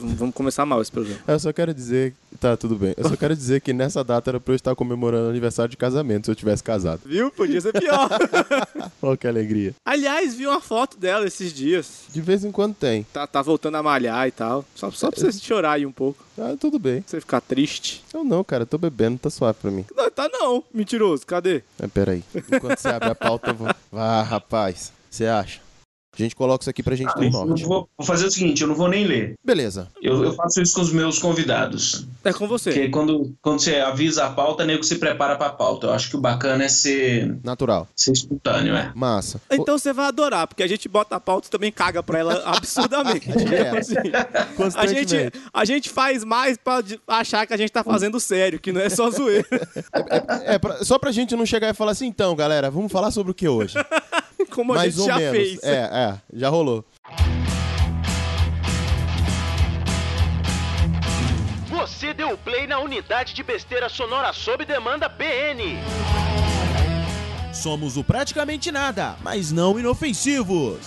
Vamos começar mal esse programa. Eu só quero dizer. Tá, tudo bem. Eu só quero dizer que nessa data era pra eu estar comemorando o aniversário de casamento se eu tivesse casado. Viu? Podia ser pior. Oh, que alegria. Aliás, vi uma foto dela esses dias. De vez em quando tem. Tá, tá voltando a malhar e tal. Só, só pra você chorar aí um pouco. Ah, tudo bem. Pra você ficar triste. Eu não, cara, eu tô bebendo, tá suave pra mim. Não, tá não. Mentiroso. Cadê? Mas peraí. Enquanto você abre a pauta, eu vou. Vá, rapaz. Você acha? A gente coloca isso aqui pra gente Ah, ter um eu norte. vou, vou fazer o seguinte, eu não vou nem ler. Beleza. Eu, eu faço isso com os meus convidados. É com você. Porque quando, quando você avisa a pauta, nego se prepara pra pauta. Eu acho que o bacana é ser, Natural. ser espontâneo, é. Massa. Então você vai adorar, porque a gente bota a pauta e também caga pra ela absurdamente. É. Assim, a, gente, a gente faz mais pra achar que a gente tá fazendo sério, que não é só zoeira. É, pra- só pra gente não chegar e falar assim, então, galera, vamos falar sobre o que hoje? Como a Mais gente ou já menos. fez. É, é, já rolou. Você deu play na unidade de besteira sonora sob demanda BN. Somos o praticamente nada, mas não inofensivos.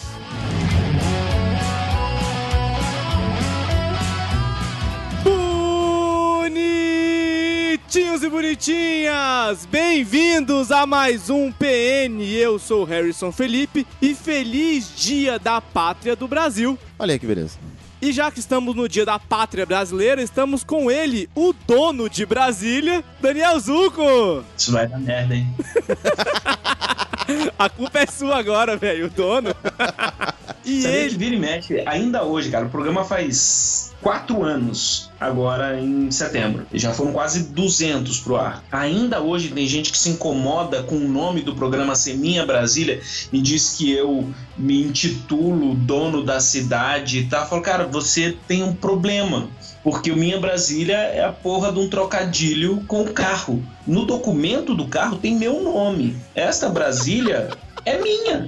Bonitinhos e bonitinhas, bem-vindos a mais um PN. Eu sou o Harrison Felipe e feliz Dia da Pátria do Brasil. Olha aí que beleza. E já que estamos no Dia da Pátria Brasileira, estamos com ele, o dono de Brasília, Daniel Zuco. Isso vai dar merda, hein? A culpa é sua agora, velho, o dono. E Sabia ele, vira e mexe, ainda hoje, cara, o programa faz quatro anos, agora em setembro. Já foram quase 200 pro ar. Ainda hoje tem gente que se incomoda com o nome do programa ser Minha Brasília e diz que eu me intitulo dono da cidade e tal. Eu falo, cara, você tem um problema. Porque o Minha Brasília é a porra de um trocadilho com o carro. No documento do carro tem meu nome. Esta Brasília é minha.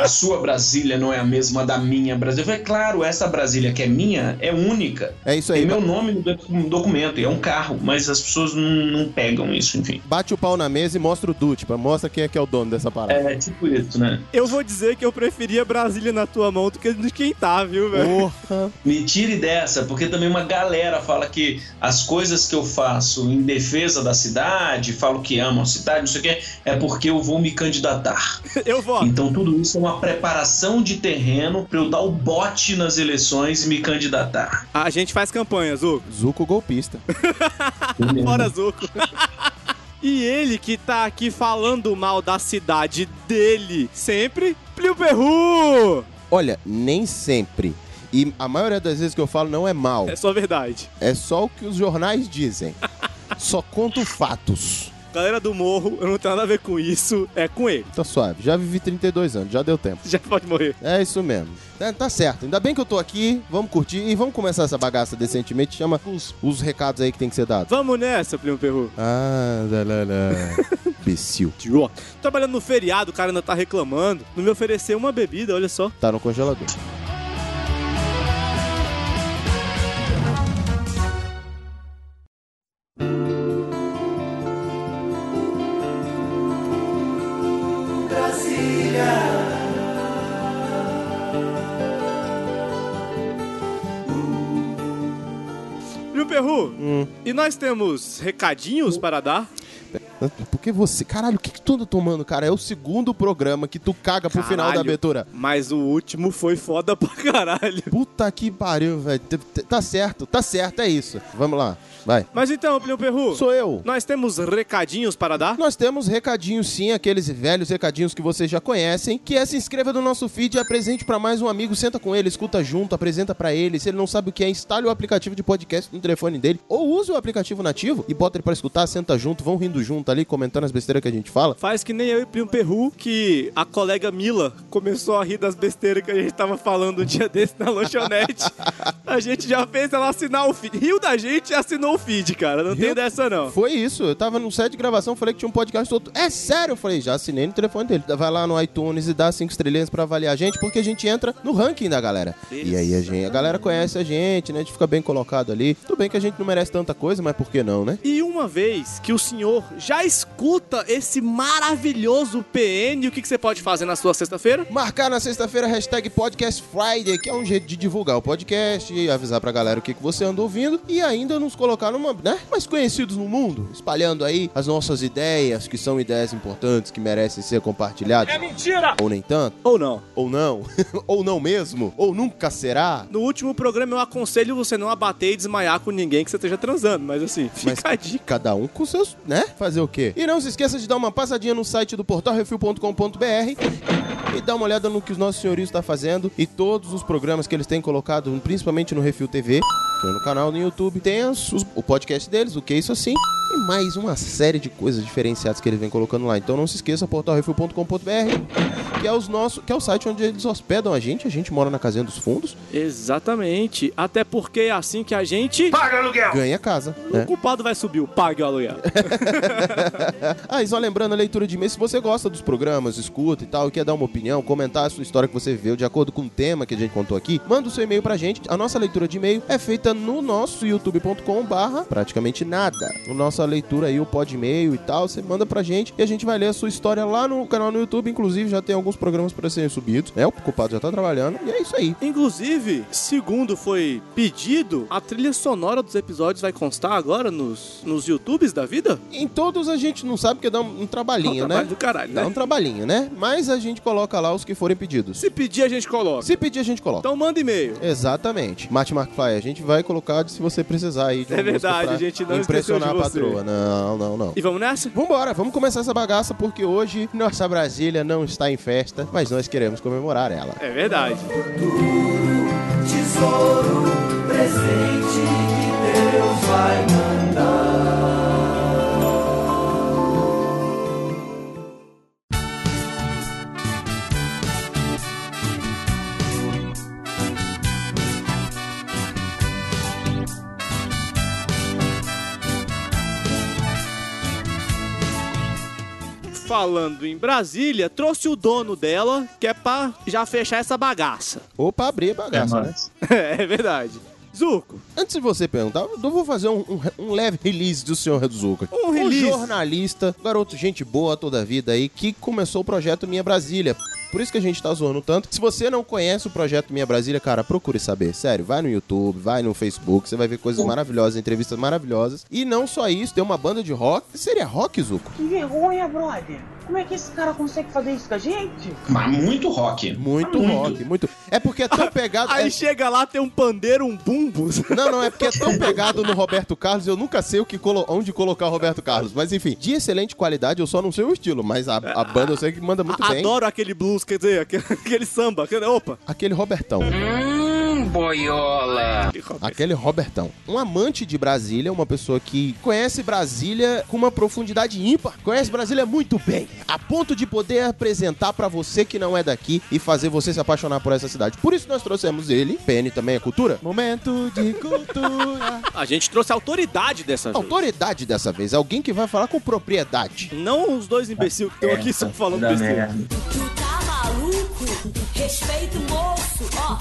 A sua Brasília não é a mesma da minha Brasília. Eu falei, claro, essa Brasília que é minha é única. É isso aí. Tem meu nome no doc- no documento, e é um carro, mas as pessoas não, não pegam isso, enfim. Bate o pau na mesa e mostra o Dute, pra mostra quem é que é o dono dessa parada. É tipo isso, né? eu vou dizer que eu preferia Brasília na tua mão do que de quem tá, viu, velho? Porra. Me tire dessa, porque também uma galera fala que as coisas que eu faço em defesa da cidade, falo que amo a cidade, não sei o quê, é porque eu vou me candidatar. Eu voto. Então tudo isso uma preparação de terreno para eu dar o bote nas eleições e me candidatar. A gente faz campanha, Zuco. Zuco golpista. Fora Zuco. E ele que tá aqui falando mal da cidade dele sempre, Plio Perru! Olha, nem sempre. E a maioria das vezes que eu falo não é mal. É só verdade. É só o que os jornais dizem. Só conto fatos. Galera do morro, eu não tenho nada a ver com isso, é com ele. Tá suave. Já vivi 32 anos, já deu tempo. Já pode morrer. É isso mesmo. É, tá certo. Ainda bem que eu tô aqui. Vamos curtir e vamos começar essa bagaça decentemente. Chama os, os recados aí que tem que ser dados. Vamos nessa, Plio Perru. Ah, lá, lá, lá. Imbecil. Tio. Trabalhando no feriado, o cara ainda tá reclamando. Não me ofereceu uma bebida, olha só. Tá no congelador. Perru, Hum. e nós temos recadinhos para dar? Porque você. Caralho, o que, que tu anda tomando, cara? É o segundo programa que tu caga pro final da Caralho. abertura. Mas o último foi foda pra caralho. Puta que pariu, velho. Tá certo, tá certo, é isso. Vamos lá, vai. Mas então, Plio Perru, Sou eu. nós temos recadinhos para dar? Nós temos recadinhos sim, aqueles velhos recadinhos que vocês já conhecem, que é se inscreva no nosso feed e apresente pra mais um amigo, senta com ele, escuta junto, apresenta pra ele. Se ele não sabe o que é, instale o aplicativo de podcast no telefone dele ou use o aplicativo nativo e bota ele pra escutar, senta junto, vão rindo junto ali, comentando as besteiras que a gente fala. Faz que nem eu e Plio Perru, que a colega Mila começou a rir das besteiras que a gente tava falando um dia desse na lanchonete. a gente já fez ela assinar o feed. Riu da gente e assinou o feed, cara. Não tem Riu? dessa, não. Foi isso, eu tava no set de gravação, falei que tinha um podcast todo. É sério? Eu falei, já assinei no telefone dele. Vai lá no iTunes e dá cinco estrelinhas pra avaliar a gente, porque a gente entra no ranking da galera. E aí a, gente, a galera conhece a gente, né? A gente fica bem colocado ali. Tudo bem que a gente não merece tanta coisa, mas por que não, né? E uma vez que o senhor já escuta esse maravilhoso PN, o que, que você pode fazer na sua sexta-feira? Marcar na sexta-feira, hashtag Podcast Friday, que é um jeito de divulgar o podcast, pode avisar pra galera o que, que você anda ouvindo e ainda nos colocar numa, né, mais conhecidos no mundo, espalhando aí as nossas ideias, que são ideias importantes, que merecem ser compartilhadas. É mentira! Ou nem tanto, Ou não. ou não, ou não mesmo, ou nunca será. No último programa eu aconselho você não abater e desmaiar com ninguém que você esteja transando, mas assim, fica Mas a dica. cada um com seus, né? Fazer o quê? E não se esqueça de dar uma passadinha no site do portalrefil.com.br e dar uma olhada no que os nossos senhorios estão fazendo e todos os programas que eles têm colocado, principalmente no Refil TV, que é no canal do YouTube. Tem os- os- o podcast deles, o que é isso assim, mais uma série de coisas diferenciadas que eles vêm colocando lá. Então não se esqueça, portalrefil.com.br, que é os nossos, que é o site onde eles hospedam a gente. A gente mora na casinha dos fundos, Exatamente. Até porque é assim que a gente. ganha casa. O Né? culpado vai subir, o pague o aluguel. Ah, e só lembrando a leitura de e-mail, se você gosta dos programas, escuta e tal, e quer dar uma opinião, comentar a sua história que você viveu de acordo com o tema que a gente contou aqui, manda o seu e-mail pra gente. A nossa leitura de e-mail é feita no nosso youtube.com barra praticamente nada. A nossa leitura aí, o pod e-mail e tal, você manda pra gente e a gente vai ler a sua história lá no canal no YouTube. Inclusive, já tem alguns programas para serem subidos, né? O culpado já tá trabalhando e é isso aí. Inclusive, segundo foi pedido, a trilha sonora dos episódios vai constar agora nos, nos YouTubes da vida? Em todos a gente não sabe porque dá um, um trabalhinho, um né? do caralho, Dá né? um trabalhinho, né? Mas a gente coloca lá os que forem pedidos. Se pedir, a gente coloca. Se pedir, a gente coloca. Então manda e-mail. Exatamente. Mate McFly, a gente vai colocar se você precisar aí de É verdade, a gente não impressionar a esqueceu Não, não, não. E vamos nessa? Vambora, vamos começar essa bagaça porque hoje nossa Brasília não está em festa, mas nós queremos comemorar ela. É verdade. tesouro, presente que Deus vai mandar. Falando em Brasília, trouxe o dono dela, que é pra já fechar essa bagaça. Opa, abrir a bagaça, né? É verdade. Zuco, Antes de você perguntar, eu vou fazer um, um- um leve release do senhor Zuca. Um release. jornalista, garoto gente boa toda a vida aí, que começou o projeto Minha Brasília. Por isso que a gente tá zoando tanto. Se você não conhece o projeto Minha Brasília, cara, procure saber. Sério, vai no YouTube, vai no Facebook, você vai ver coisas maravilhosas, entrevistas maravilhosas. E não só isso, tem uma banda de rock. Seria rock, Zuco? Que vergonha, brother. Como é que esse cara consegue fazer isso com a gente? Mas muito rock. Muito, Muito. rock, muito. É porque é tão pegado. aí é- chega lá, tem um pandeiro, um bumbo. Não, não, é porque é tão pegado no Roberto Carlos, eu nunca sei o que colo- onde colocar o Roberto Carlos. Mas enfim, de excelente qualidade, eu só não sei o estilo, mas a, a banda eu sei que manda muito bem. Adoro aquele blues, quer dizer, aquele, aquele samba. Aquele, opa. Aquele Robertão. Boiola. Aquele Robertão. Um amante de Brasília, uma pessoa que conhece Brasília com uma profundidade ímpar. Conhece Brasília muito bem. A ponto de poder apresentar pra você que não é daqui e fazer você se apaixonar por essa cidade. Por isso nós trouxemos ele. PN também é cultura. Momento de cultura. A gente trouxe a autoridade dessa vez. Autoridade dessa vez. Alguém que vai falar com propriedade. Não os dois imbecil que estão aqui só falando Da besteira. Tu tá maluco? Respeita o moço, ó,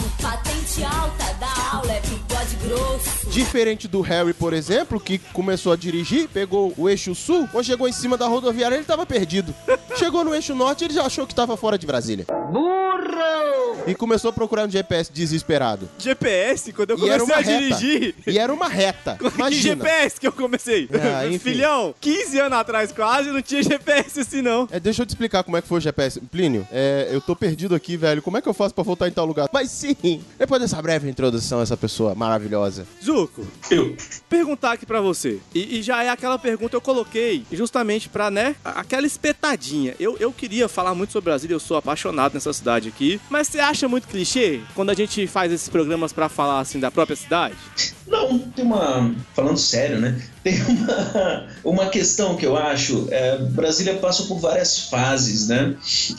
alta da aula é bigode grosso. Diferente do Harry, por exemplo, que começou a dirigir, pegou o eixo sul, quando chegou em cima da rodoviária ele tava perdido. Chegou no eixo norte ele já achou que tava fora de Brasília. Burro! E começou a procurar no GPS desesperado. GPS, quando eu comecei a reta. dirigir. E era uma reta. Que Imagina. GPS que eu comecei? Ah, enfim. Filhão, 15 anos atrás quase, não tinha GPS assim não. É, deixa eu te explicar como é que foi o GPS. Plínio, é, eu tô perdido aqui, velho. Como é que eu faço pra voltar em tal lugar? Mas sim, depois dessa breve introdução, essa pessoa maravilhosa. Zuco, Eu. perguntar aqui pra você. E, e já é aquela pergunta que eu coloquei justamente pra, né, aquela espetadinha. Eu, eu queria falar muito sobre Brasília, eu sou apaixonado nessa cidade aqui. Mas você acha muito clichê quando a gente faz esses programas pra falar, assim, da própria cidade? Não, tem uma. Falando sério, né? Tem uma, uma questão que eu acho. É, Brasília passou por várias fases, né?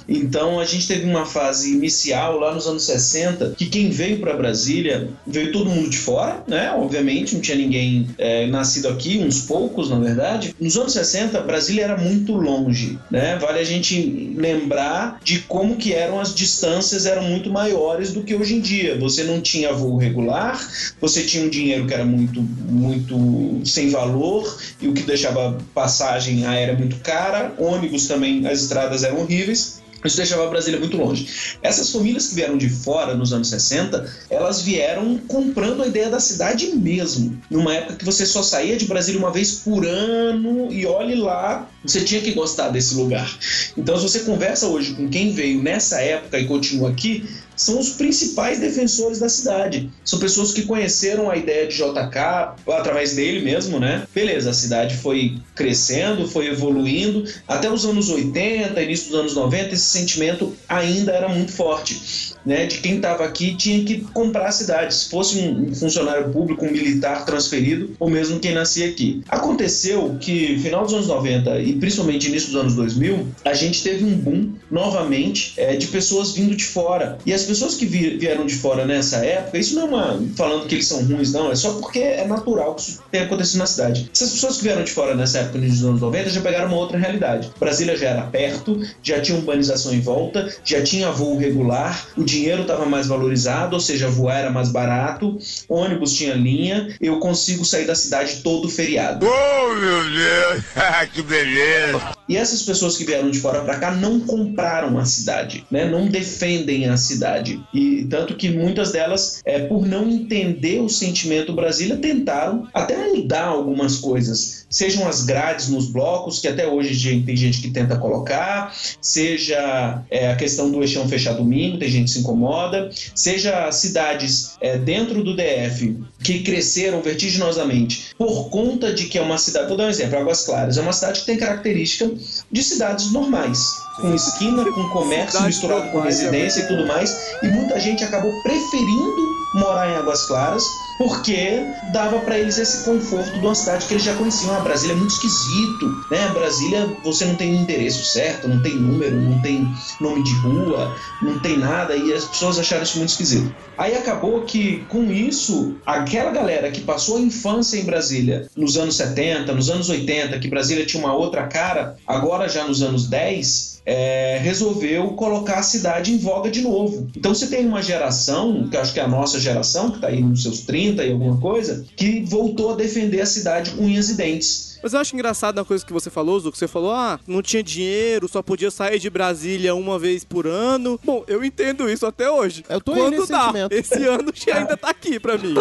Então a gente teve uma fase inicial lá nos anos 60 que quem veio para Brasília veio todo mundo de fora, né? Obviamente, não tinha ninguém é, nascido aqui, uns poucos, na verdade. Nos anos 60, Brasília era muito longe, né? Vale a gente lembrar de como que eram as distâncias eram muito maiores do que hoje em dia. Você não tinha voo regular, você tinha um dinheiro que era muito, muito sem valor e o que deixava passagem aérea muito cara, ônibus também, as estradas eram horríveis. Isso deixava Brasília muito longe. Essas famílias que vieram de fora nos anos 60, elas vieram comprando a ideia da cidade mesmo. Numa época que você só saía de Brasília uma vez por ano e olhe lá, você tinha que gostar desse lugar. Então, se você conversa hoje com quem veio nessa época e continua aqui, são os principais defensores da cidade. São pessoas que conheceram a ideia de JK através dele mesmo, né? Beleza, a cidade foi crescendo, foi evoluindo. Até os anos 80, início dos anos 90, esse sentimento ainda era muito forte. Né, de quem estava aqui tinha que comprar a cidade, se fosse um funcionário público, um militar transferido, ou mesmo quem nascia aqui. Aconteceu que, final dos anos 90 e principalmente início dos anos 2000, a gente teve um boom novamente é, de pessoas vindo de fora. E as pessoas que vieram de fora nessa época, isso não é uma falando que eles são ruins, não, é só porque é natural que isso tenha acontecido na cidade. Essas pessoas que vieram de fora nessa época, nos anos 90, já pegaram uma outra realidade. Brasília já era perto, já tinha urbanização em volta, já tinha voo regular, o dinheiro estava mais valorizado, ou seja, voar era mais barato, ônibus tinha linha, eu consigo sair da cidade todo feriado. Oh, meu Deus, que beleza! E essas pessoas que vieram de fora para cá não compraram a cidade, né? não defendem a cidade. E tanto que muitas delas, é, por não entender o sentimento Brasília, tentaram até mudar algumas coisas. Sejam as grades nos blocos, que até hoje tem gente que tenta colocar, seja é, a questão do eixão fechar domingo, tem gente incomoda, seja cidades é, dentro do DF que cresceram vertiginosamente por conta de que é uma cidade. Vou dar um exemplo: Águas Claras é uma cidade que tem característica de cidades normais, com esquina, com comércio Cidade misturado com residência é e tudo mais, e muita gente acabou preferindo morar em Águas Claras porque dava para eles esse conforto de uma cidade que eles já conheciam. Ah, Brasília é muito esquisito, né? Brasília você não tem endereço certo, não tem número, não tem nome de rua, não tem nada, e as pessoas acharam isso muito esquisito. Aí acabou que com isso, aquela galera que passou a infância em Brasília nos anos 70, nos anos 80, que Brasília tinha uma outra cara, agora já nos anos 10, é, resolveu colocar a cidade em voga de novo. Então você tem uma geração, que acho que é a nossa geração, que está aí nos seus 30 e alguma coisa, que voltou a defender a cidade com unhas e dentes. Mas eu acho engraçado uma coisa que você falou, Zu, que você falou, ah, não tinha dinheiro, só podia sair de Brasília uma vez por ano. Bom, eu entendo isso até hoje. Eu tô Quando dá. sentimento. Esse ano ainda tá aqui pra mim.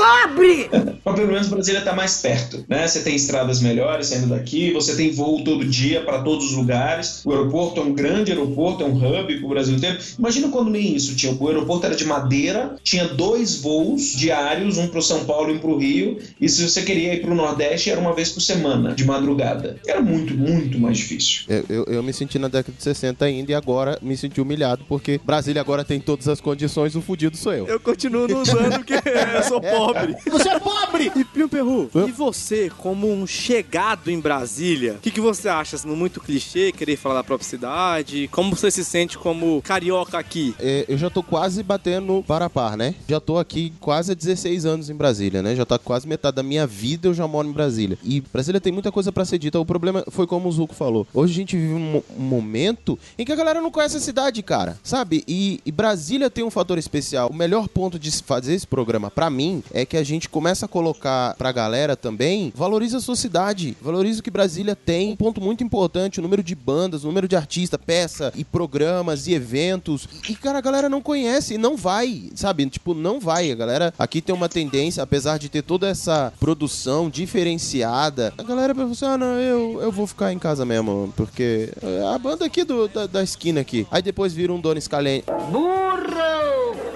Mas pelo menos Brasília está mais perto, né? Você tem estradas melhores saindo daqui, você tem voo todo dia para todos os lugares. O aeroporto é um grande aeroporto, é um hub para o Brasil inteiro. Imagina quando nem isso tinha. O aeroporto era de madeira, tinha dois voos diários, um para São Paulo e um para o Rio. E se você queria ir para o Nordeste, era uma vez por semana, de madrugada. Era muito, muito mais difícil. Eu, eu, eu me senti na década de 60 ainda e agora me senti humilhado porque Brasília agora tem todas as condições, o fudido sou eu. Eu continuo não usando porque eu sou pobre. Você é pobre! E Pio Perru, e você, como um chegado em Brasília, o que, que você acha? Sendo muito clichê, querer falar da própria cidade? Como você se sente como carioca aqui? É, eu já tô quase batendo para a par, né? Já tô aqui quase há 16 anos em Brasília, né? Já tá quase metade da minha vida eu já moro em Brasília. E Brasília tem muita coisa pra ser dita. O problema foi como o Zuko falou. Hoje a gente vive um, um momento em que a galera não conhece a cidade, cara. Sabe? E, e Brasília tem um fator especial. O melhor ponto de fazer esse programa, pra mim, é que a gente começa a colocar pra galera também, valoriza a sua cidade. Valoriza o que Brasília tem. Um ponto muito importante, o número de bandas, o número de artistas, peça e programas e eventos. E, cara, a galera não conhece e não vai, sabe? Tipo, não vai. A galera aqui tem uma tendência, apesar de ter toda essa produção diferenciada, a galera assim, ah, não, eu, eu vou ficar em casa mesmo, porque é a banda aqui do, da, da esquina aqui. Aí depois vira um Dona Scalene.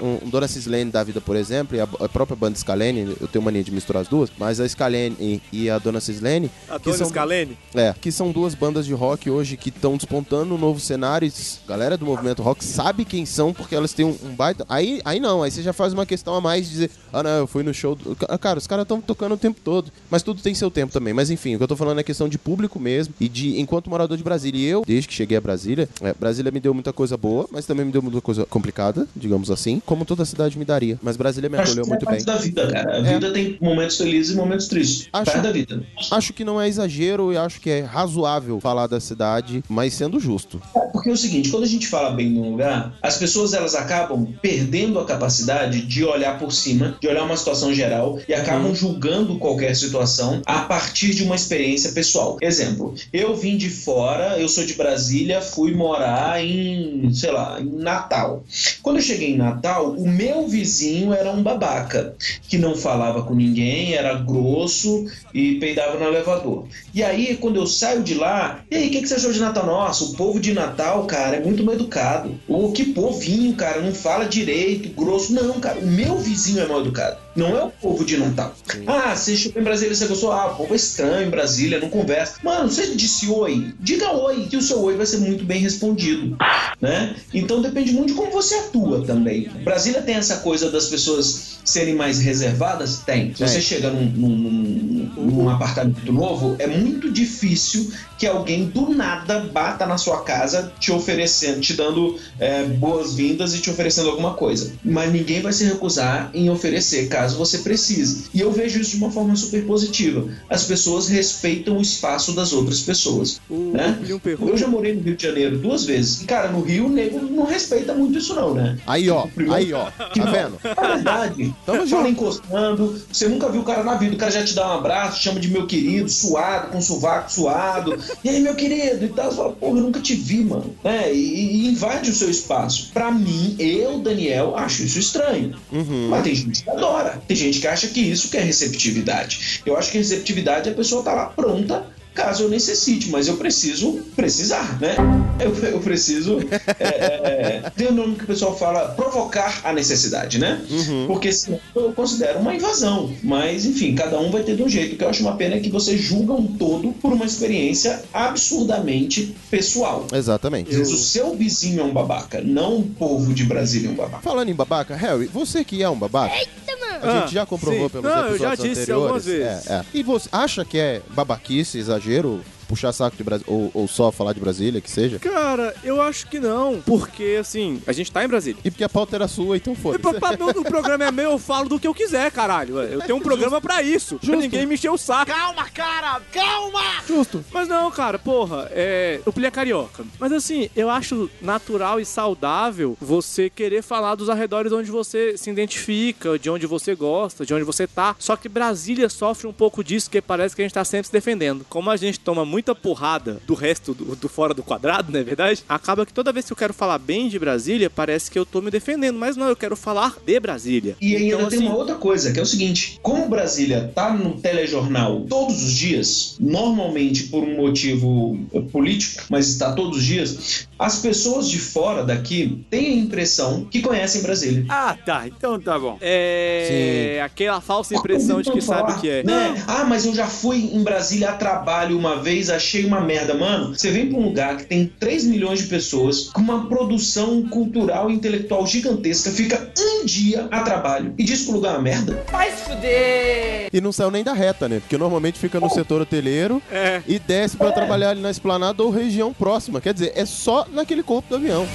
Um, um Dona Cislene da vida, por exemplo, e a, a própria banda Scalene, eu tenho mania de misturar as duas, mas a Scalene e, e a Dona Cislene, A que Dona são Scalene? é, que são duas bandas de rock hoje que estão despontando no novo cenário. e galera do movimento rock sabe quem são porque elas têm um, um baita. Aí, aí não, aí você já faz uma questão a mais de dizer, ah, não, eu fui no show. Do... Ca- Cara, os caras estão tocando o tempo todo. Mas tudo tem seu tempo também. Mas enfim, o que eu tô falando é questão de público mesmo e de enquanto morador de Brasília. E eu, desde que cheguei a Brasília, é, Brasília me deu muita coisa boa, mas também me deu muita coisa complicada, digamos assim. como toda cidade me daria. Mas Brasília me acolheu muito é parte bem. da vida, cara. A É. vida tem momentos felizes e momentos tristes. Acho- Parte da vida. Acho que não é exagero e acho que é razoável falar da cidade, mas sendo justo. É, Porque é o seguinte, quando a gente fala bem num lugar, as pessoas elas acabam perdendo a capacidade de olhar por cima, de olhar uma situação geral e acabam julgando qualquer situação a partir de uma experiência pessoal. Exemplo, eu vim de fora, eu sou de Brasília, fui morar em, sei lá, em Natal. Quando eu cheguei em Natal, o meu vizinho era um babaca, que não falava com ninguém, era grosso e peidava no elevador. E aí, quando eu saio de lá, e aí, o que, que você achou de Natal? Nossa, o povo de Natal, cara, é muito mal educado. O que povinho, cara, não fala direito, grosso. Não, cara, o meu vizinho é mal educado. Não é o povo de Natal. Ah, você chegou em Brasília, você gostou? Ah, o povo é estranho em Brasília, não conversa. Mano, você disse oi, diga oi, que o seu oi vai ser muito bem respondido, né? Então depende muito de como você atua também. Brasília tem essa coisa das pessoas serem mais reservadas? Tem. Se você chega num, num- num- apartamento novo, é muito difícil que alguém do nada bata na sua casa te oferecendo, te dando é, boas-vindas e te oferecendo alguma coisa. Mas ninguém vai se recusar em oferecer caso você precise. E eu vejo isso de uma forma super positiva. As pessoas respeitam o espaço das outras pessoas. O Né? Perru. Eu já morei no Rio de Janeiro duas vezes. E, cara, no Rio o nego não respeita muito isso, não, né? Aí, ó, Primeiro- aí, ó, tá vendo? É verdade. Tamo Fala junto. encostando. Você nunca viu o cara na vida. O cara já te dá um abraço, chama de meu querido, suado, com sovaco suado. E aí, meu querido? E tal. Você fala, porra, eu nunca te vi, mano. É, e, e invade o seu espaço. Pra mim, eu, Daniel, acho isso estranho. Uhum. Mas tem gente que adora. Tem gente que acha que isso que é receptividade. Eu acho que receptividade é a pessoa tá lá pronta caso eu necessite, mas eu preciso precisar, né? Eu, eu preciso. É, é, tem o nome que o pessoal fala provocar a necessidade, né? Uhum. Porque senão eu considero uma invasão. Mas, enfim, cada um vai ter de um jeito. O que eu acho uma pena é que você julga um todo por uma experiência absurdamente pessoal. Exatamente. O seu vizinho é um babaca, não o povo de Brasília é um babaca. Falando em babaca, Harry, você que é um babaca. A Ah, gente já comprovou sim. pelos Não, eu episódios já disse anteriores. algumas vezes. É, é. E você acha que é babaquice, exagero, puxar saco de Brasília, ou, ou só falar de Brasília, que seja? Cara, eu acho que não. Porque, assim, a gente tá em Brasília. E porque a pauta era sua, então E pra- pra- O programa é meu, eu falo do que eu quiser, caralho. Eu tenho um programa pra isso. Pra Justo. ninguém me encher o saco. Calma, cara, calma! Justo. Mas não, cara, porra, é. O Pilha Carioca. Mas assim, eu acho natural e saudável você querer falar dos arredores onde você se identifica, de onde você gosta, de onde você tá. Só que Brasília sofre um pouco disso, que parece que a gente tá sempre se defendendo. Como a gente toma muita porrada do resto do, do fora do quadrado, não é verdade? Acaba que toda vez que eu quero falar bem de Brasília, parece que eu tô me defendendo. Mas não, eu quero falar de Brasília. E ainda Então, tem assim, uma outra coisa, que é o seguinte: como Brasília tá no telejornal todos os dias, normalmente por um motivo político, mas está todos os dias, as pessoas de fora daqui têm a impressão que conhecem Brasília. Ah, tá, então tá bom. É. Aquela falsa impressão de que Então, sabe falar, o que é. Né? Ah, mas eu já fui em Brasília a trabalho uma vez, achei uma merda. Mano, você vem pra um lugar que tem 3 milhões de pessoas, com uma produção cultural e intelectual gigantesca, fica um dia a trabalho e diz que o lugar é uma merda. Vai se fuder! E não saiu nem da reta, né? Porque normalmente fica no setor hoteleiro É. e desce pra trabalhar ali na esplanada ou região próxima. Quer dizer, é só naquele corpo do avião.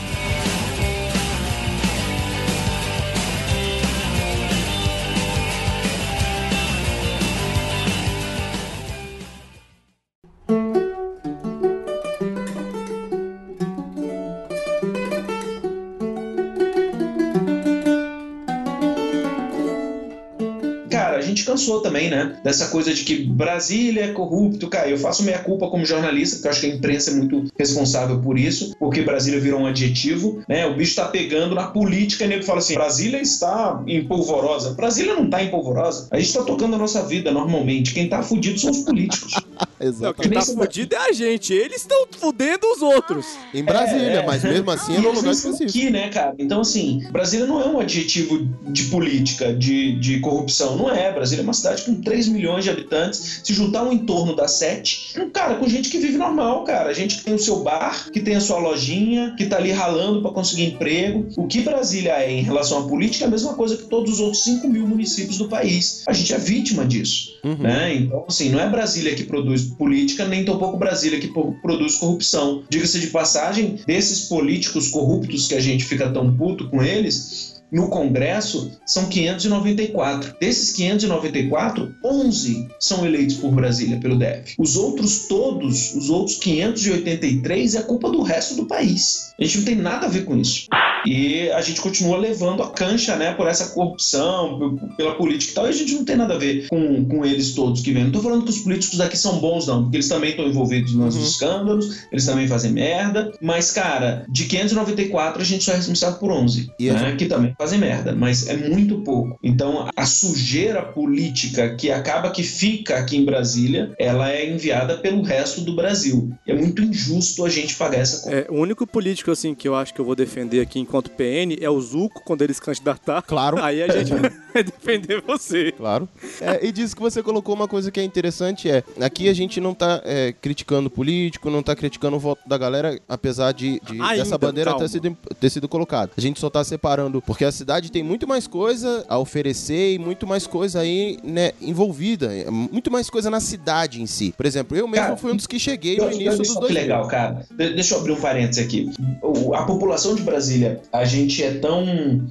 Cansou também, né? Dessa coisa de que Brasília é corrupto. Cara, eu faço minha culpa como jornalista, porque eu acho que a imprensa é muito responsável por isso, porque Brasília virou um adjetivo, né? O bicho tá pegando na política e nego fala assim: Brasília está em polvorosa. Brasília não tá em polvorosa. A gente tá tocando a nossa vida normalmente. Quem tá fudido são os políticos. Não, Exatamente. quem tá fudido é a gente. Eles estão fudendo os outros. Em Brasília, É, é. mas mesmo assim é eles lugar específico. aqui, né, cara? Então, assim, Brasília não é um adjetivo de política, de, de corrupção. Não é. Brasília é uma cidade com 3 milhões de habitantes. Se juntar um entorno dá 7, um cara com gente que vive normal, cara. Gente que tem o seu bar, que tem a sua lojinha, que tá ali ralando pra conseguir emprego. O que Brasília é em relação à política é a mesma coisa que todos os outros 5 mil municípios do país. A gente é vítima disso. Uhum. Né? Então, assim, não é Brasília que produz política, nem tampouco Brasília que po- produz corrupção. Diga-se de passagem, desses políticos corruptos que a gente fica tão puto com eles, no Congresso são 594. Desses 594, 11 são eleitos por Brasília, pelo DF. Os outros todos, os outros 583, é culpa do resto do país. A gente não tem nada a ver com isso. E a gente continua levando a cancha, né, por essa corrupção, pela política e tal, e a gente não tem nada a ver com, com eles todos que vêm. Não tô falando que os políticos daqui são bons, não, porque eles também estão envolvidos nos Uhum. escândalos, eles também fazem merda, mas, cara, de 594 a gente só é responsável por 11, E né, que também fazem merda, mas é muito pouco. Então, a sujeira política que acaba que fica aqui em Brasília, ela é enviada pelo resto do Brasil. É muito injusto a gente pagar essa conta. É, o único político, assim, que eu acho que eu vou defender aqui enquanto PN é o Zuco, quando ele se candidatar. Claro. Aí a gente vai defender você. Claro. É, e disso que você colocou uma coisa que é interessante é, aqui a gente não tá é, criticando político, não tá criticando o voto da galera, apesar de, de- Ainda, dessa bandeira calma. ter sido, ter sido colocada. A gente só tá separando, porque a cidade tem muito mais coisa a oferecer e muito mais coisa aí, né, envolvida. É Muito mais coisa na cidade em si. Por exemplo, eu mesmo Cara, fui um dos que cheguei no início dos dois que legal, cara. De- deixa eu abrir um parênteses aqui. A população de Brasília, a gente é tão.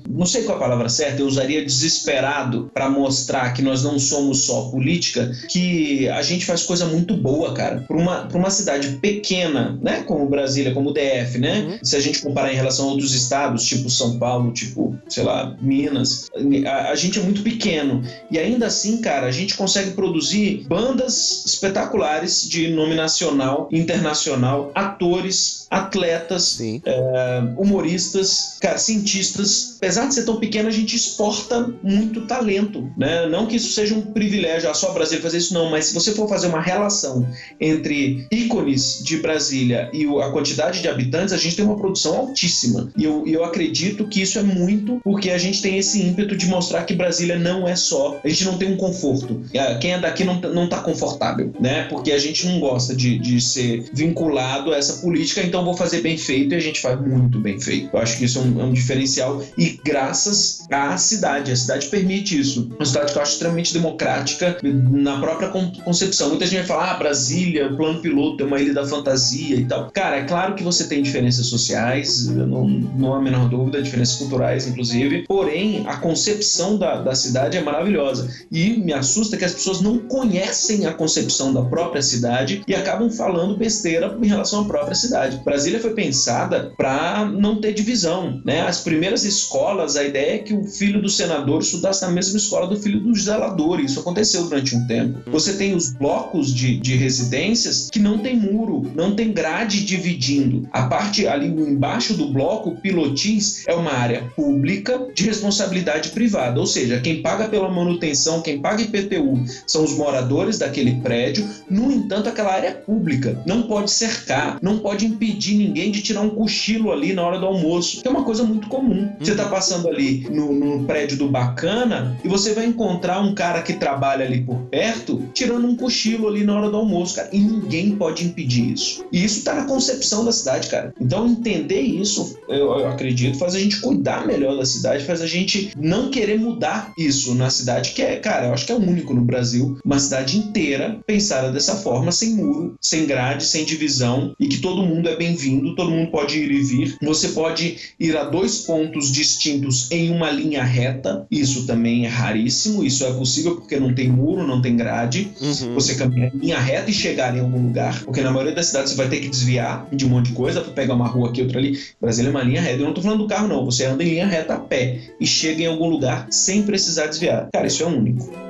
Não sei qual é a palavra certa, eu usaria desesperado para mostrar que nós não somos só política, que a gente faz coisa muito boa, cara. Para uma, pra uma cidade pequena, né? Como Brasília, como o DF, né? Se a gente comparar em relação a outros estados, tipo São Paulo, tipo, sei lá, Minas, a, a gente é muito pequeno. E ainda assim, cara, a gente consegue produzir bandas espetaculares de nome nacional, internacional, atores, atletas, é, humoristas, cara, cientistas. Apesar de ser tão pequeno, a gente exporta muito talento, né? Não que isso seja um privilégio, ah, só Brasil fazer isso, não, mas se você for fazer uma relação entre ícones de Brasília e a quantidade de habitantes, a gente tem uma produção altíssima. E eu, eu acredito que isso é muito porque a gente tem esse ímpeto de mostrar que Brasília não é só. A gente não tem um conforto. Ah, Quem é daqui não, não tá confortável, né? Porque a gente não gosta de, de ser vinculado a essa política, então vou fazer bem feito e a gente faz muito bem feito. Eu acho que isso é um, é um diferencial e graças à cidade. A cidade permite isso. Uma cidade que eu acho extremamente democrática na própria con- concepção. Muita gente vai falar, ah, Brasília, plano piloto, é uma ilha da fantasia e tal. Cara, é claro que você tem diferenças sociais, não, não há a menor dúvida, diferenças culturais, inclusive. Porém, a concepção da, da cidade é maravilhosa. E me assusta que as pessoas não conhecem a concepção da própria cidade e acabam falando besteira em relação à própria cidade. Brasília foi pensada para não ter divisão, né? As primeiras escolas, a ideia é que o filho do senador estudasse na mesma escola do filho do zelador. Isso aconteceu durante um tempo. Você tem os blocos de, de residências que não tem muro, não tem grade dividindo. A parte ali embaixo do bloco, pilotis, é uma área pública de responsabilidade privada. Ou seja, quem paga pela manutenção, quem paga IPTU são os moradores daquele prédio. No entanto, aquela área é pública. Não pode cercar, não pode impedir ninguém de tirar um cochilo ali na hora do almoço, que é uma coisa muito comum. Você tá passando ali no, prédio do Bacana e você vai encontrar um cara que trabalha ali por perto tirando um cochilo ali na hora do almoço, cara. E ninguém pode impedir isso. E isso tá na concepção da cidade, cara. Então, entender isso, eu, eu acredito, faz a gente cuidar melhor da cidade, faz a gente não querer mudar isso na cidade, que é, cara, eu acho que é o único no Brasil, uma cidade inteira pensada dessa forma, sem muro, sem grade, sem divisão, e que todo mundo é bem-vindo, todo mundo pode ir e vir. Você pode ir a dois pontos distintos em uma linha reta, isso também é raríssimo, isso é possível porque não tem muro, não tem grade. Uhum. Você caminhar em linha reta e chegar em algum lugar, porque na maioria das cidades você vai ter que desviar de um monte de coisa para pegar uma rua aqui, outra ali. Brasília é uma linha reta. Eu não tô falando do carro, não. Você anda em linha reta a pé e chega em algum lugar sem precisar desviar. Cara, isso é único.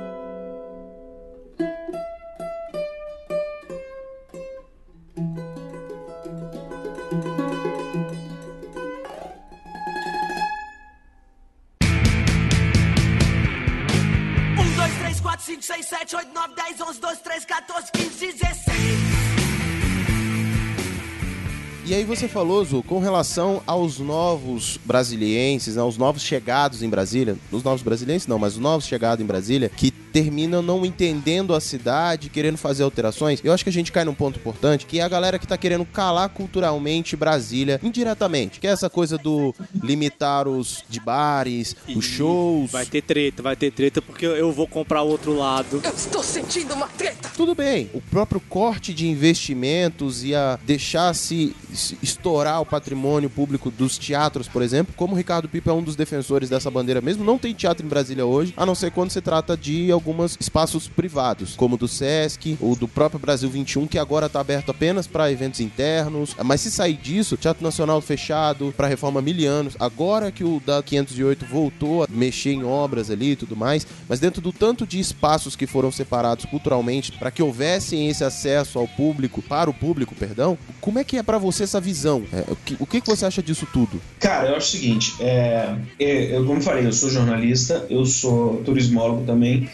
8, 9, 10, 11, 12, 13, 14, 15, 16. E aí você falou, Zu, com relação aos novos brasilienses, né, aos novos chegados em Brasília, os novos brasilienses não, mas os novos chegados em Brasília, que terminam não entendendo a cidade, querendo fazer alterações. Eu acho que a gente cai num ponto importante, que é a galera que tá querendo calar culturalmente Brasília indiretamente. Que é essa coisa do limitar os de bares, os shows. Vai ter treta, vai ter treta, porque eu vou comprar o outro lado. Eu estou sentindo uma treta. Tudo bem, o próprio corte de investimentos e a deixar se estourar o patrimônio público dos teatros, por exemplo, como o Ricardo Pipa é um dos defensores dessa bandeira mesmo, não tem teatro em Brasília hoje, a não ser quando se trata de alguns espaços privados, como do Sesc, ou do próprio Brasil 21, que agora está aberto apenas para eventos internos. Mas se sair disso, Teatro Nacional fechado para reforma milianos, agora que o da 508 voltou a mexer em obras ali e tudo mais, mas dentro do tanto de espaços que foram separados culturalmente para que houvessem esse acesso ao público, para o público, perdão, como é que é para você essa visão? É, o, que, o que você acha disso tudo? Cara, eu acho o seguinte, é, é, eu, como eu falei, eu sou jornalista, eu sou turismólogo também,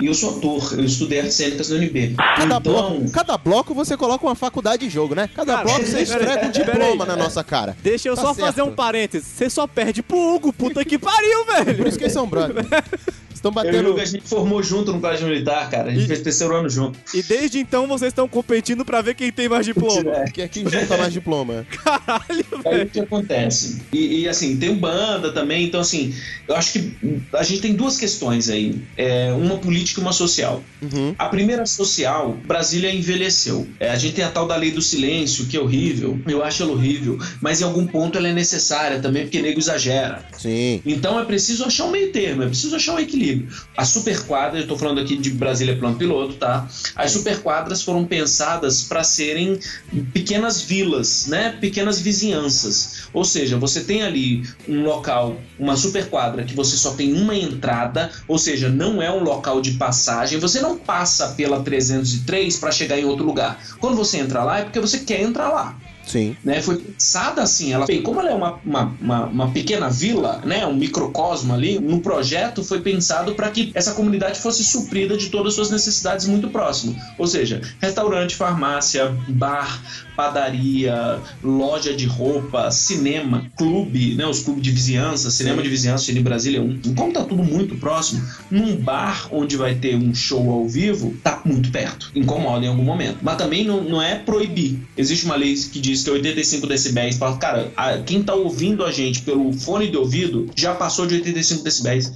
e eu sou ator, eu estudei artes cênicas na UNB. Cada, então, bloco, cada bloco você coloca uma faculdade em jogo, né? Cada Cara, bloco você esfrega um diploma peraí. na nossa cara. Deixa eu Tá só certo. fazer um parênteses. Você só perde pro Hugo, puta que pariu, velho. Por isso que eles são brothers. Estão eu e o batendo. Hugo, a gente formou junto no colégio militar, cara. A gente E- fez terceiro ano junto. E desde então vocês estão competindo pra ver quem tem mais diploma. É. Que aqui junta mais diploma. Caralho, Aí velho. o que acontece? E, e, assim, tem banda também, então assim, eu acho que a gente tem duas questões aí. É, uma política e uma social. Uhum. A primeira social, Brasília envelheceu. É, a gente tem a tal da lei do silêncio, que é horrível. Eu acho ela horrível, mas em algum ponto ela é necessária também, porque nego exagera. Sim. Então é preciso achar um meio termo, é preciso achar um equilíbrio. As superquadras, eu tô falando aqui de Brasília Plano Piloto, tá? As superquadras foram pensadas para serem pequenas vilas, né? Pequenas vizinhanças. Ou seja, você tem ali um local, uma superquadra que você só tem uma entrada, ou seja, não é um local de passagem. Você não passa pela 303 para chegar em outro lugar. Quando você entra lá é porque você quer entrar lá Sim. né, foi pensada assim. Ela, bem, como ela é uma, uma, uma, uma pequena vila, né, um microcosmo ali, no projeto foi pensado para que essa comunidade fosse suprida de todas as suas necessidades muito próximo. Ou seja, restaurante, farmácia, bar, padaria, loja de roupa, cinema, clube, né, os clubes de vizinhança, cinema de vizinhança em Brasília é um. Como tá tudo muito próximo, num bar onde vai ter um show ao vivo, tá muito perto. Incomoda em algum momento. Mas também não, não é proibir. Existe uma lei que diz que 85 decibéis, fala, cara, a- quem tá ouvindo a gente pelo fone de ouvido já passou de 85 decibéis.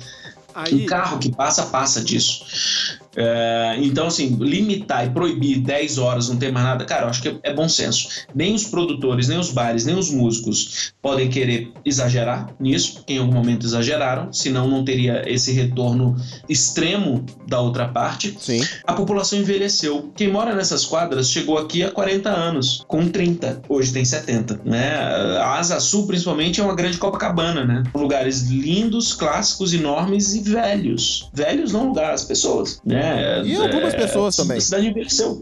Aí, Um carro que passa, passa disso. É, então, assim, limitar e proibir 10 horas, não ter mais nada, cara, eu acho que é bom senso. Nem os produtores, nem os bares, nem os músicos podem querer exagerar nisso, porque em algum momento exageraram, senão não teria esse retorno extremo da outra parte. Sim. A população envelheceu. Quem mora nessas quadras chegou aqui há 40 anos, com 30. Hoje tem 70, né? A Asa Sul, principalmente, é uma grande Copacabana, né? Lugares lindos, clássicos, enormes e velhos. Velhos não lugar, as pessoas, né? E algumas pessoas a também.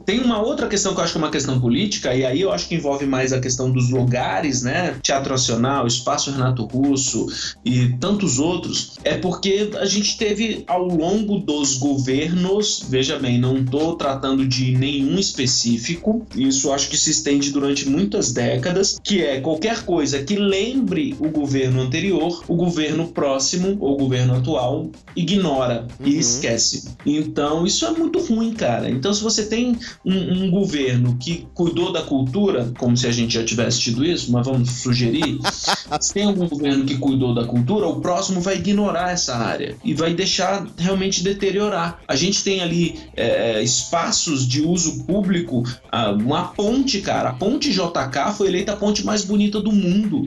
Tem uma outra questão que eu acho que é uma questão política, e aí eu acho que envolve mais a questão dos lugares, né? Teatro Nacional, Espaço Renato Russo e tantos outros. É porque a gente teve ao longo dos governos, veja bem, não estou tratando de nenhum específico, isso acho que se estende durante muitas décadas, que é qualquer coisa que lembre o governo anterior, o governo próximo ou o governo atual ignora e Uhum. esquece. Então isso é muito ruim, cara. Então se você tem um, um governo que cuidou da cultura, como se a gente já tivesse tido isso, mas vamos sugerir, se tem algum governo que cuidou da cultura, o próximo vai ignorar essa área e vai deixar realmente deteriorar. A gente tem ali é, espaços de uso público, ah, uma ponte, cara. A ponte JK foi eleita a ponte mais bonita do mundo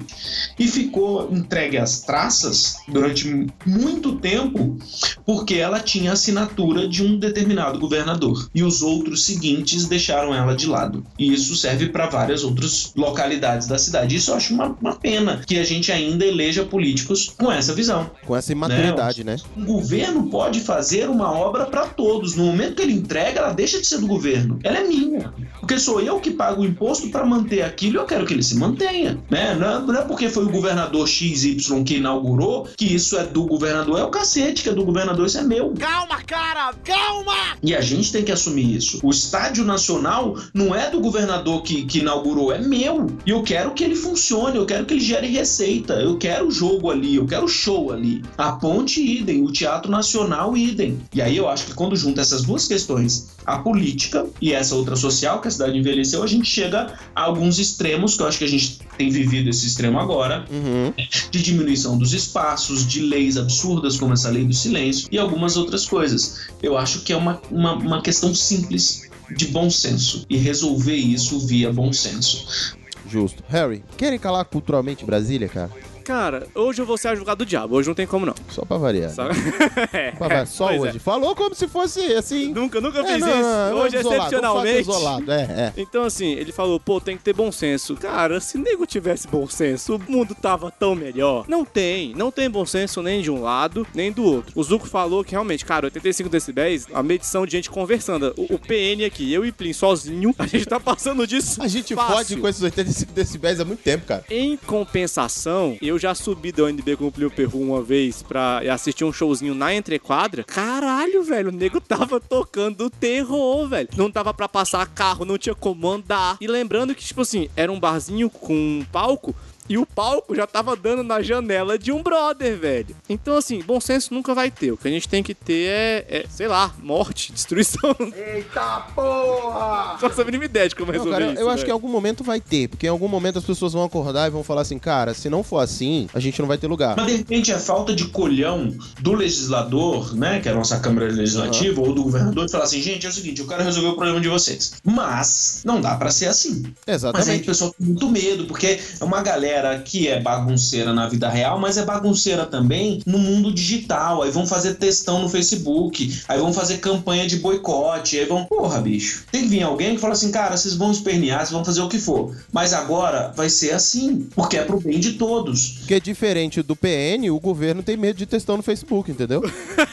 e ficou entregue às traças durante muito tempo porque ela tinha a assinatura de um determinado governador e os outros seguintes deixaram ela de lado. E isso serve para várias outras localidades da cidade. Isso eu acho uma, uma pena que a gente ainda eleja políticos com essa visão. Com essa imaturidade, né? O governo pode fazer uma obra para todos. No momento que ele entrega, ela deixa de ser do governo. Ela é minha. Porque sou eu que pago o imposto para manter aquilo e eu quero que ele se mantenha. Né? Não, é, não é porque foi o governador XY que inaugurou que isso é do governador. É o cacete que é do governador, isso é meu. Calma, cara, calma! E a gente tem que assumir isso. O estádio nacional não é do governador que, que inaugurou, é meu. E eu quero que ele funcione, eu quero que ele gere receita, eu quero o jogo ali, eu quero o show ali. A ponte, idem, o teatro nacional, idem. E aí eu acho que quando junta essas duas questões, a política e essa outra social, que cidade envelheceu, a gente chega a alguns extremos, que eu acho que a gente tem vivido esse extremo agora, Uhum. de diminuição dos espaços, de leis absurdas como essa lei do silêncio e algumas outras coisas. Eu acho que é uma, uma, uma questão simples de bom senso e resolver isso via bom senso. Justo. Harry, querem calar culturalmente Brasília, cara? Cara, hoje eu vou ser advogado do diabo. Hoje não tem como não. Só pra variar. Sabe? É, Pra variar. Só pois hoje. é. Falou como se fosse assim. Nunca, nunca É, fiz não, isso. não, hoje, isolado, um fato excepcionalmente. isolado. É, é. Então, assim, ele falou, pô, tem que ter bom senso. Cara, se nego tivesse bom senso, o mundo tava tão melhor. Não tem. Não tem bom senso nem de um lado, nem do outro. O Zuko falou que realmente, cara, 85 decibéis, a medição de gente conversando. O, o PN aqui, eu e Plin sozinho, a gente tá passando disso. A gente fácil. fode com esses 85 decibéis há muito tempo, cara. Em compensação, eu já subi da UNB com o Plio Perru uma vez pra assistir um showzinho na entrequadra. Caralho, velho, o nego tava tocando terror, velho. Não dava pra passar carro, não tinha como andar. E lembrando que, tipo assim, era um barzinho com um palco. E o palco já tava dando na janela de um brother, velho. Então, assim, bom senso nunca vai ter. O que a gente tem que ter é, é, sei lá, morte, destruição. Eita porra! Só essa mínima ideia de como Não, resolver cara, isso. eu acho que em algum momento vai ter, porque em algum momento as pessoas vão acordar e vão falar assim, cara, se não for assim, a gente não vai ter lugar. Mas de repente é falta de colhão do legislador, né, que é a nossa Câmara Legislativa, ou do governador, de falar assim, gente, é o seguinte, eu quero resolver o problema de vocês. Mas não dá pra ser assim. Mas aí o Exatamente. pessoal tem muito medo, porque é uma galera que é bagunceira na vida real, mas é bagunceira também no mundo digital. Aí vão fazer textão no Facebook, aí vão fazer campanha de boicote, aí vão. Porra, bicho. Tem que vir alguém que fala assim, cara, vocês vão espernear, vocês vão fazer o que for. Mas agora vai ser assim, porque é pro bem de todos. Porque diferente do PN, o governo tem medo de textão no Facebook, entendeu?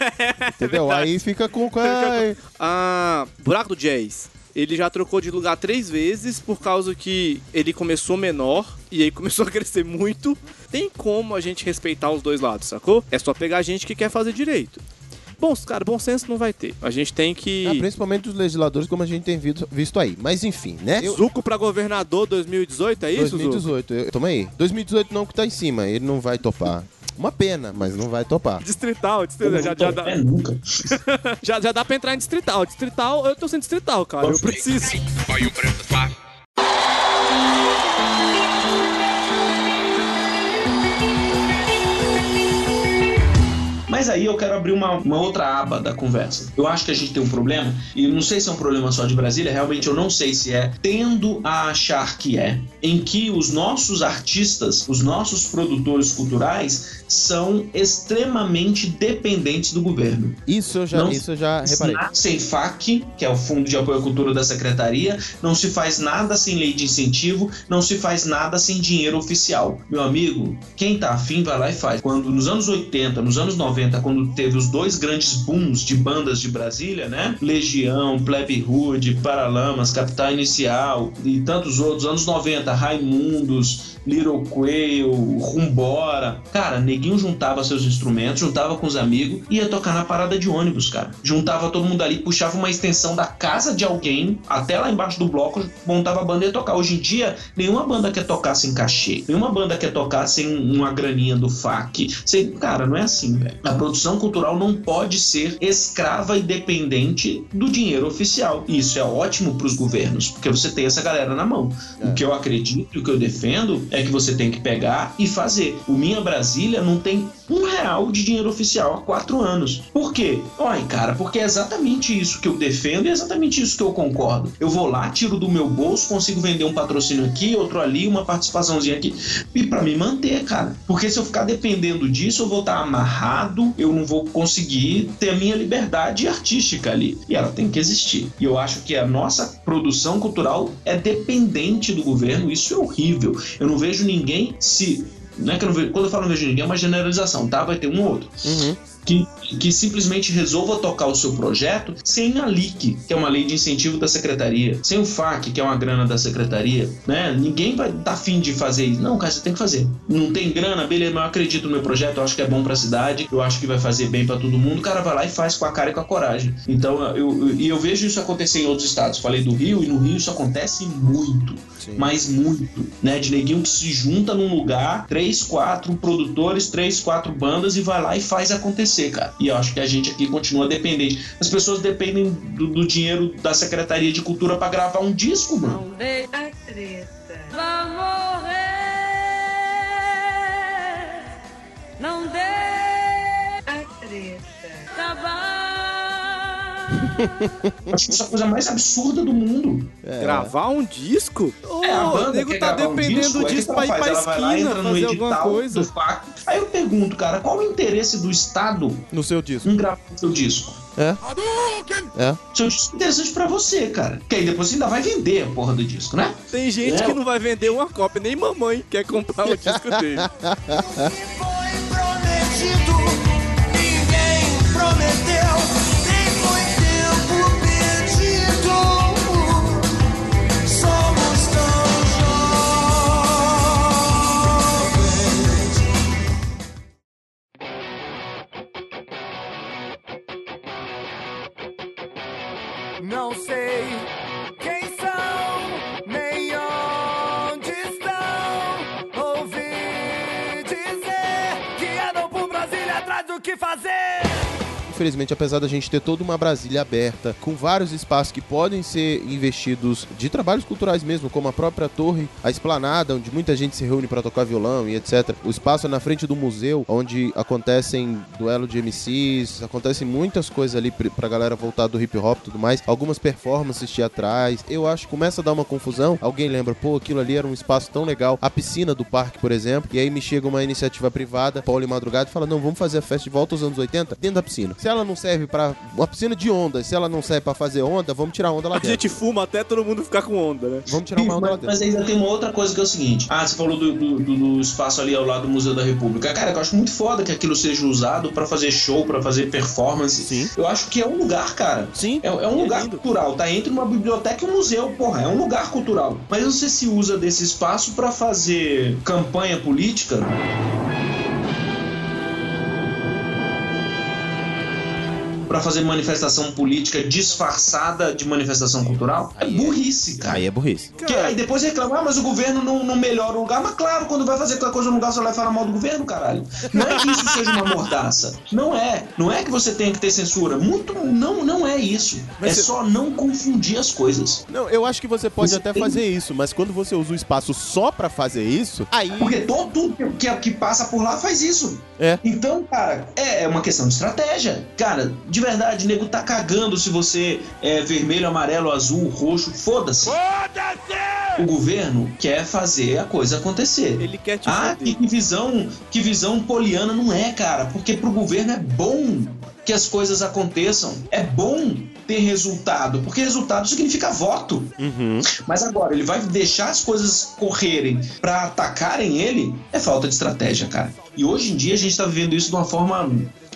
entendeu? Aí fica com. Ah, Buraco do Jazz. Ele já trocou de lugar três vezes por causa que ele começou menor e aí começou a crescer muito. Tem como a gente respeitar os dois lados, sacou? É só pegar gente que quer fazer direito. Bom, cara, bom senso não vai ter. A gente tem que. ah, principalmente os legisladores, como a gente tem visto, aí. Mas enfim, né? Eu- Zuco pra governador 2018, é isso, Zuco? 2018, eu, toma aí. 2018 não que tá em cima, ele não vai topar. Uma pena, mas não vai topar. Distrital, distrital já, já, dá, É nunca. já, já dá pra entrar em distrital. Distrital, eu tô sendo distrital, cara. Eu preciso. Mas aí eu quero abrir uma, uma outra aba da conversa. Eu acho que a gente tem um problema, e não sei se é um problema só de Brasília, realmente eu não sei se é, tendo a achar que é, em que os nossos artistas, os nossos produtores culturais, são extremamente dependentes do governo. Isso eu já, Não- isso eu já reparei. Sem FAC, que é o Fundo de Apoio à Cultura da Secretaria, não se faz nada sem lei de incentivo, não se faz nada sem dinheiro oficial. Meu amigo, quem tá afim vai lá e faz. Quando nos anos 80, nos anos 90, quando teve os dois grandes booms de bandas de Brasília, né? Legião, Plebe Hood, Paralamas, Capital Inicial e tantos outros, anos 90, Raimundos, Little Quail, Rumbora. Cara, neguinho juntava seus instrumentos, juntava com os amigos ia tocar na parada de ônibus, cara. Juntava todo mundo ali, puxava uma extensão da casa de alguém até lá embaixo do bloco, montava a banda e ia tocar. Hoje em dia, nenhuma banda quer tocar sem cachê. Nenhuma banda quer tocar sem uma graninha do FAC. Sem... Cara, não é assim, velho. A produção cultural não pode ser escrava e dependente do dinheiro oficial. E isso é ótimo pros governos, porque você tem essa galera na mão. O que eu acredito e o que eu defendo é que você tem que pegar e fazer. O Minha Brasília não tem um real de dinheiro oficial há quatro anos. Por quê? Olha, cara, porque é exatamente isso que eu defendo e é exatamente isso que eu concordo. Eu vou lá, tiro do meu bolso, consigo vender um patrocínio aqui, outro ali, uma participaçãozinha aqui, e pra me manter, cara. Porque se eu ficar dependendo disso, eu vou estar amarrado, eu não vou conseguir ter a minha liberdade artística ali. E ela tem que existir. E eu acho que a nossa produção cultural é dependente do governo, isso é horrível. Eu não vejo ninguém se. Não é que eu não vejo, quando eu falo não vejo ninguém, é uma generalização, tá? Vai ter um ou outro Uhum. que que simplesmente resolva tocar o seu projeto sem a LIC, que é uma lei de incentivo da secretaria, sem o FAC, que é uma grana da secretaria, né? Ninguém vai dar fim de fazer isso. Não, cara, você tem que fazer. Não tem grana, beleza, mas eu acredito no meu projeto, eu acho que é bom pra cidade, eu acho que vai fazer bem pra todo mundo. O cara vai lá e faz com a cara e com a coragem. Então, eu, eu, e eu vejo isso acontecer em outros estados. Falei do Rio, e no Rio isso acontece muito. Mas muito, né? De neguinho que se junta num lugar, três, quatro produtores, três, quatro bandas e vai lá e faz acontecer, cara. E eu acho que a gente aqui continua dependente. As pessoas dependem do, do dinheiro da Secretaria de Cultura pra gravar um disco, mano. Deixa a treta. Vai Acho que isso é a coisa mais absurda do mundo. Gravar um disco? É, a o banda nego quer tá um dependendo disco, aí disso o pra que ir ela pra? Ela esquina, no fazer alguma coisa. Aí eu pergunto, cara, qual o interesse do Estado No seu disco. em gravar seu disco? É? É. Disco é interessante pra você, cara. Que aí depois você ainda vai vender a porra do disco, né? Tem gente É. que não vai vender uma cópia, nem mamãe quer comprar o disco dele. prometido, ninguém prometeu, Infelizmente, apesar da gente ter toda uma Brasília aberta, com vários espaços que podem ser investidos de trabalhos culturais mesmo, como a própria torre, a esplanada, onde muita gente se reúne para tocar violão e etc. O espaço na frente do museu, onde acontecem duelo de MCs, acontecem muitas coisas ali pr- pra galera voltar do hip hop e tudo mais. Algumas performances teatrais. Eu acho que começa a dar uma confusão. Alguém lembra, pô, aquilo ali era um espaço tão legal. A piscina do parque, por exemplo. E aí me chega uma iniciativa privada, Paulo e Madrugada, e fala: não, vamos fazer a festa de volta aos anos 80 dentro da piscina. Se ela não serve pra. Uma piscina de onda, se ela não serve pra fazer onda, vamos tirar onda lá A dentro. gente fuma até todo mundo ficar com onda, né? Vamos tirar uma onda lá Mas, dentro. mas ainda tem uma outra coisa que é o seguinte. Ah, você falou do, do- do- do espaço ali ao lado do Museu da República. Cara, eu acho muito foda que aquilo seja usado pra fazer show, pra fazer performance. Sim. Eu acho que é um lugar, cara. Sim. É, é um lugar cultural. Tá entre uma biblioteca e um museu, porra. É um lugar cultural. Mas você se usa desse espaço pra fazer campanha política. Pra fazer manifestação política disfarçada de manifestação cultural? É burrice, cara. Aí é burrice. Que aí depois reclamar, ah, mas o governo não, não melhora o lugar. Mas claro, quando vai fazer qualquer coisa no lugar, você vai falar mal do governo, caralho. Não é que isso seja uma mordaça. Não é. Não é que você tenha que ter censura. Muito. Não, não é isso. Mas é você- só não confundir as coisas. Não, eu acho que você pode Você até tem- fazer isso, mas quando você usa o espaço só pra fazer isso, aí. Porque todo que, que passa por lá faz isso. É. Então, cara, é, é uma questão de estratégia. Cara, de verdade, o nego tá cagando se você é vermelho, amarelo, azul, roxo. Foda-se. O governo quer fazer a coisa acontecer. Ele quer te Ah, que, que visão, que visão poliana não é, cara, porque pro governo é bom que as coisas aconteçam. É bom ter resultado, porque resultado significa voto. Uhum. Mas agora, ele vai deixar as coisas correrem pra atacarem ele? É falta de estratégia, cara. E hoje em dia a gente tá vivendo isso de uma forma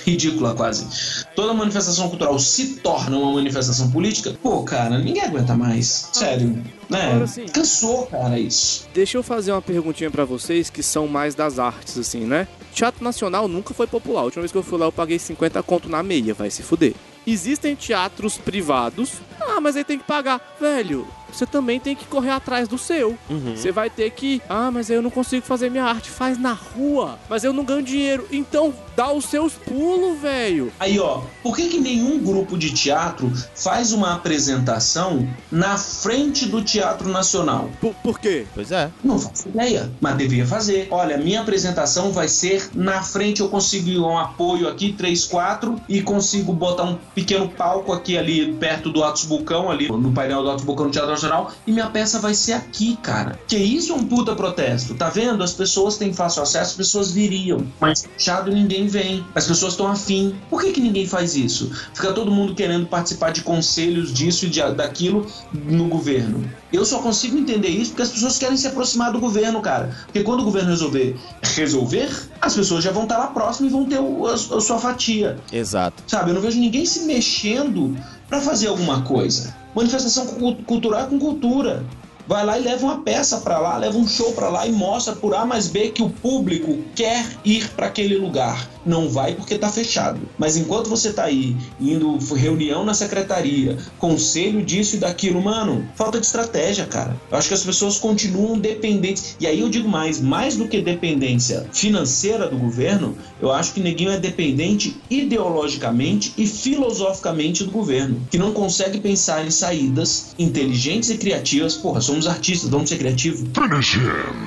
ridícula quase. Toda manifestação cultural se torna uma manifestação política. Pô, cara, ninguém aguenta mais. Sério, né? Agora, assim- Cansou, cara, isso. Deixa eu fazer uma perguntinha pra vocês que são mais das artes, assim, né? Teatro Nacional nunca foi popular. A última vez que eu fui lá eu paguei 50 conto na meia, vai se fuder. Existem teatros privados. Ah, mas aí tem que pagar. Velho, você também tem que correr atrás do seu. Uhum. Você vai ter que. Ah, mas aí eu não consigo fazer minha arte. Faz na rua. Mas eu não ganho dinheiro. Então dá os seus pulos, velho. Aí, ó, por que, que nenhum grupo de teatro faz uma apresentação na frente do Teatro Nacional? Por, por quê? Pois é. Não faço ideia, mas devia fazer. Olha, minha apresentação vai ser na frente, eu consigo um apoio aqui, 3, 4, e consigo botar um pequeno palco aqui ali perto do Atos Bulcão, ali no painel do Atos Bulcão no Teatro Nacional, e minha peça vai ser aqui, cara. Que isso é um puta protesto, tá vendo? As pessoas têm fácil acesso, as pessoas viriam. Mas fechado ninguém ninguém vem. As pessoas estão afim. Por que, que ninguém faz isso? Fica todo mundo querendo participar de conselhos disso e de, daquilo no governo. Eu só consigo entender isso porque as pessoas querem se aproximar do governo, cara. Porque quando o governo resolver resolver, as pessoas já vão estar lá próximo e vão ter o- a, a sua fatia. Exato. Sabe, eu não vejo ninguém se mexendo pra fazer alguma coisa. Manifestação cu- cultural é com cultura. Vai lá e leva uma peça pra lá, leva um show pra lá e mostra por A mais B que o público quer ir pra aquele lugar. Não vai porque tá fechado. Mas enquanto você tá aí indo reunião na secretaria, conselho disso e daquilo, mano, falta de estratégia, cara. Eu acho que as pessoas continuam dependentes. E aí eu digo mais, mais do que dependência financeira do governo, eu acho que neguinho é dependente ideologicamente e filosoficamente do governo, que não consegue pensar em saídas inteligentes e criativas. Porra, somos artistas, vamos ser criativos.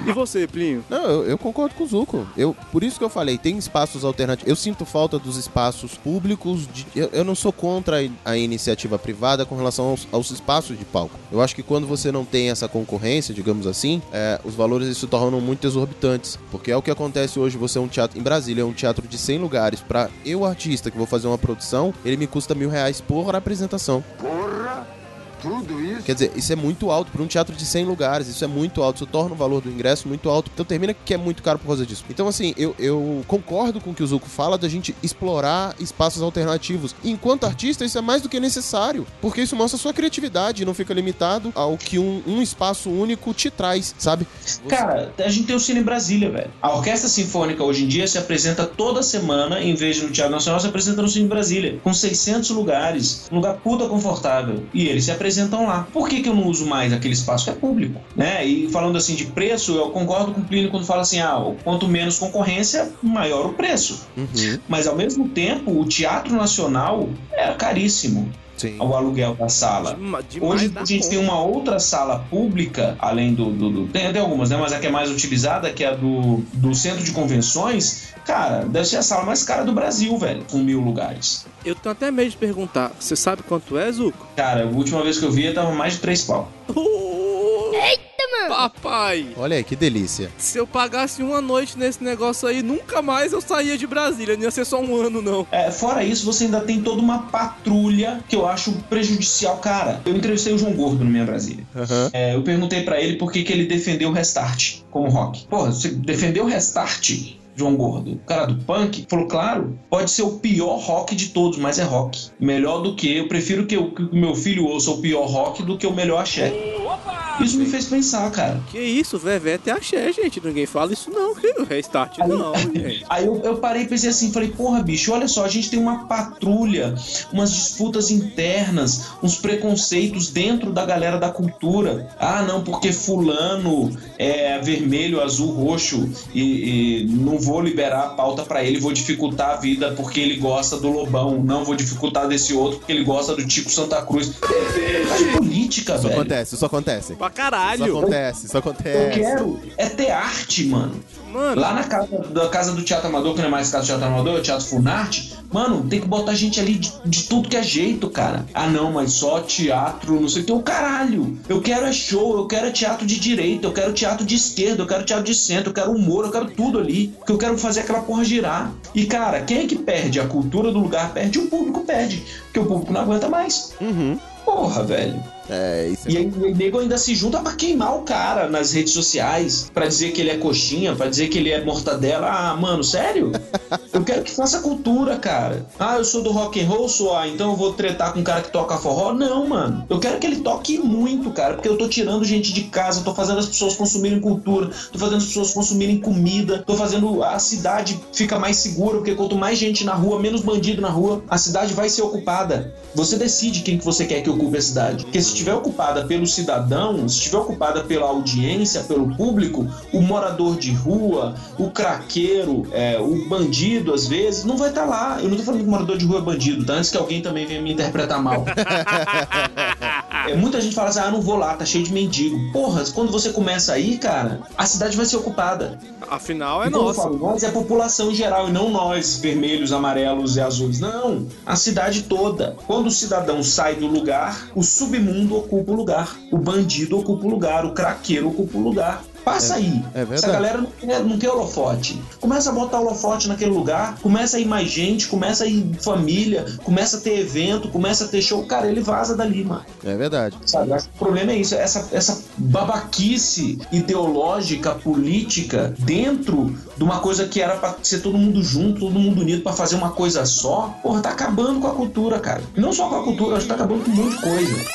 E você, Plinho? Não, eu, eu concordo com o Zuko. Eu, por isso que eu falei, tem espaços alternativos. Eu sinto falta dos espaços públicos. de- eu, eu não sou contra a, iniciativa privada com relação aos, aos espaços de palco. Eu acho que quando você não tem essa concorrência, digamos assim, é, os valores se tornam muito exorbitantes. Porque é o que acontece hoje. Você é um teatro. Em Brasília, é um teatro de 100 lugares. Pra eu, artista, que vou fazer uma produção, ele me custa mil reais por apresentação. Porra, tudo isso? Quer dizer, isso é muito alto para um teatro de 100 lugares, isso é muito alto, isso torna o valor do ingresso muito alto. Então termina que é muito caro por causa disso. Então, assim, eu, eu concordo com o que o Zuko fala da gente explorar espaços alternativos. E, enquanto artista, isso é mais do que necessário, porque isso mostra a sua criatividade e não fica limitado ao que um, um espaço único te traz, sabe? Cara, a gente tem o Cine em Brasília, velho. A Orquestra Sinfônica hoje em dia se apresenta toda semana, em vez de no Teatro Nacional, se apresenta no Cine em Brasília, com 600 lugares, um lugar puta confortável. E eles se apresentam lá. Por que, que eu não uso mais aquele espaço que é público? Né? E falando assim de preço, eu concordo com o Plínio quando fala assim: ah, quanto menos concorrência, maior o preço. Uhum. Mas ao mesmo tempo, o Teatro Nacional era caríssimo Sim. ao aluguel da sala. Demais Hoje a gente conta. tem uma outra sala pública, além do. do, do- tem até algumas, né? Mas a que é mais utilizada, que é a do, do centro de convenções. Cara, deve ser a sala mais cara do Brasil, velho, com mil lugares. Eu tenho até medo de perguntar. Você sabe quanto é, Zuko? Cara, a última vez que eu vi, tava mais de três pau. Eita, mano! Papai! Olha aí, que delícia. Se eu pagasse uma noite nesse negócio aí, nunca mais eu saía de Brasília. Não ia ser só um ano, não. É, fora isso, você ainda tem toda uma patrulha que eu acho prejudicial. Cara, eu entrevistei o João Gordo no Minha Brasília. Aham. É, eu perguntei pra ele por que, que ele defendeu o Restart como rock. Porra, você defendeu o Restart? João Gordo, o cara do punk, falou: claro, pode ser o pior rock de todos, mas é rock. Melhor do que. Eu prefiro que o meu filho ouça o pior rock do que o melhor axé. Isso me fez pensar, cara. Que isso, Vevé até axé, gente. Ninguém fala isso não. Que restart não, gente. Aí eu, eu parei e pensei assim, falei, porra, bicho, olha só, a gente tem uma patrulha, umas disputas internas, uns preconceitos dentro da galera da cultura. Ah, não, porque fulano é vermelho, azul, roxo e, e não vou liberar a pauta pra ele, vou dificultar a vida porque ele gosta do Lobão, não vou dificultar desse outro porque ele gosta do Tico Santa Cruz. Faz política, Isso velho. acontece, isso acontece. Pra Isso caralho. acontece, isso Eu acontece. quero é ter arte, mano. Mano, Lá na casa, da casa do Teatro Amador, que não é mais casa do Teatro Amador, é o Teatro Funarte, mano, tem que botar gente ali de, de tudo que é jeito, cara. Ah, não, mas só teatro, não sei o que. O caralho! Eu quero é show, eu quero é teatro de direita, eu quero teatro de esquerda, eu quero teatro de centro, eu quero humor, eu quero tudo ali. Porque eu quero fazer aquela porra girar. E, cara, quem é que perde? A cultura do lugar perde, o público perde. Porque o público não aguenta mais. Uhum. Porra, velho. É, isso E é. aí o nego ainda se junta pra queimar o cara nas redes sociais, pra dizer que ele é coxinha, pra dizer que ele é mortadela. Ah, mano, sério? Eu quero que faça cultura, cara. Ah, eu sou do rock and roll, sou, ah, então eu vou tretar com um cara que toca forró? Não, mano. Eu quero que ele toque muito, cara, porque eu tô tirando gente de casa, tô fazendo as pessoas consumirem cultura, tô fazendo as pessoas consumirem comida, tô fazendo a cidade fica mais segura, porque quanto mais gente na rua, menos bandido na rua, a cidade vai ser ocupada. Você decide quem que você quer que ocupe a cidade. Porque se estiver ocupada pelo cidadão, se estiver ocupada pela audiência, pelo público, o morador de rua, o craqueiro, é, o bandido, às vezes, não vai estar lá. Eu não tô falando que morador de rua é bandido, tá? Antes que alguém também venha me interpretar mal. É, muita gente fala assim, ah, não vou lá, tá cheio de mendigo. Porra, quando você começa aí, cara, a cidade vai ser ocupada. afinal é quando eu nossa. falo nós, é a população em geral, e não nós, vermelhos, amarelos e azuis. Não, a cidade toda. Quando o cidadão sai do lugar, o submundo ocupa o lugar. O bandido ocupa o lugar, o craqueiro ocupa o lugar. Passa aí. é. Essa galera não quer, não quer holofote. Começa a botar holofote naquele lugar, começa a ir mais gente, começa a ir família, começa a ter evento, começa a ter show. Cara, ele vaza dali, mano. É verdade. Sabe? O problema é isso, essa, essa babaquice ideológica, política, dentro de uma coisa que era pra ser todo mundo junto, todo mundo unido pra fazer uma coisa só, porra, tá acabando com a cultura, cara. Não só com a cultura, acho que tá acabando com um monte de coisa.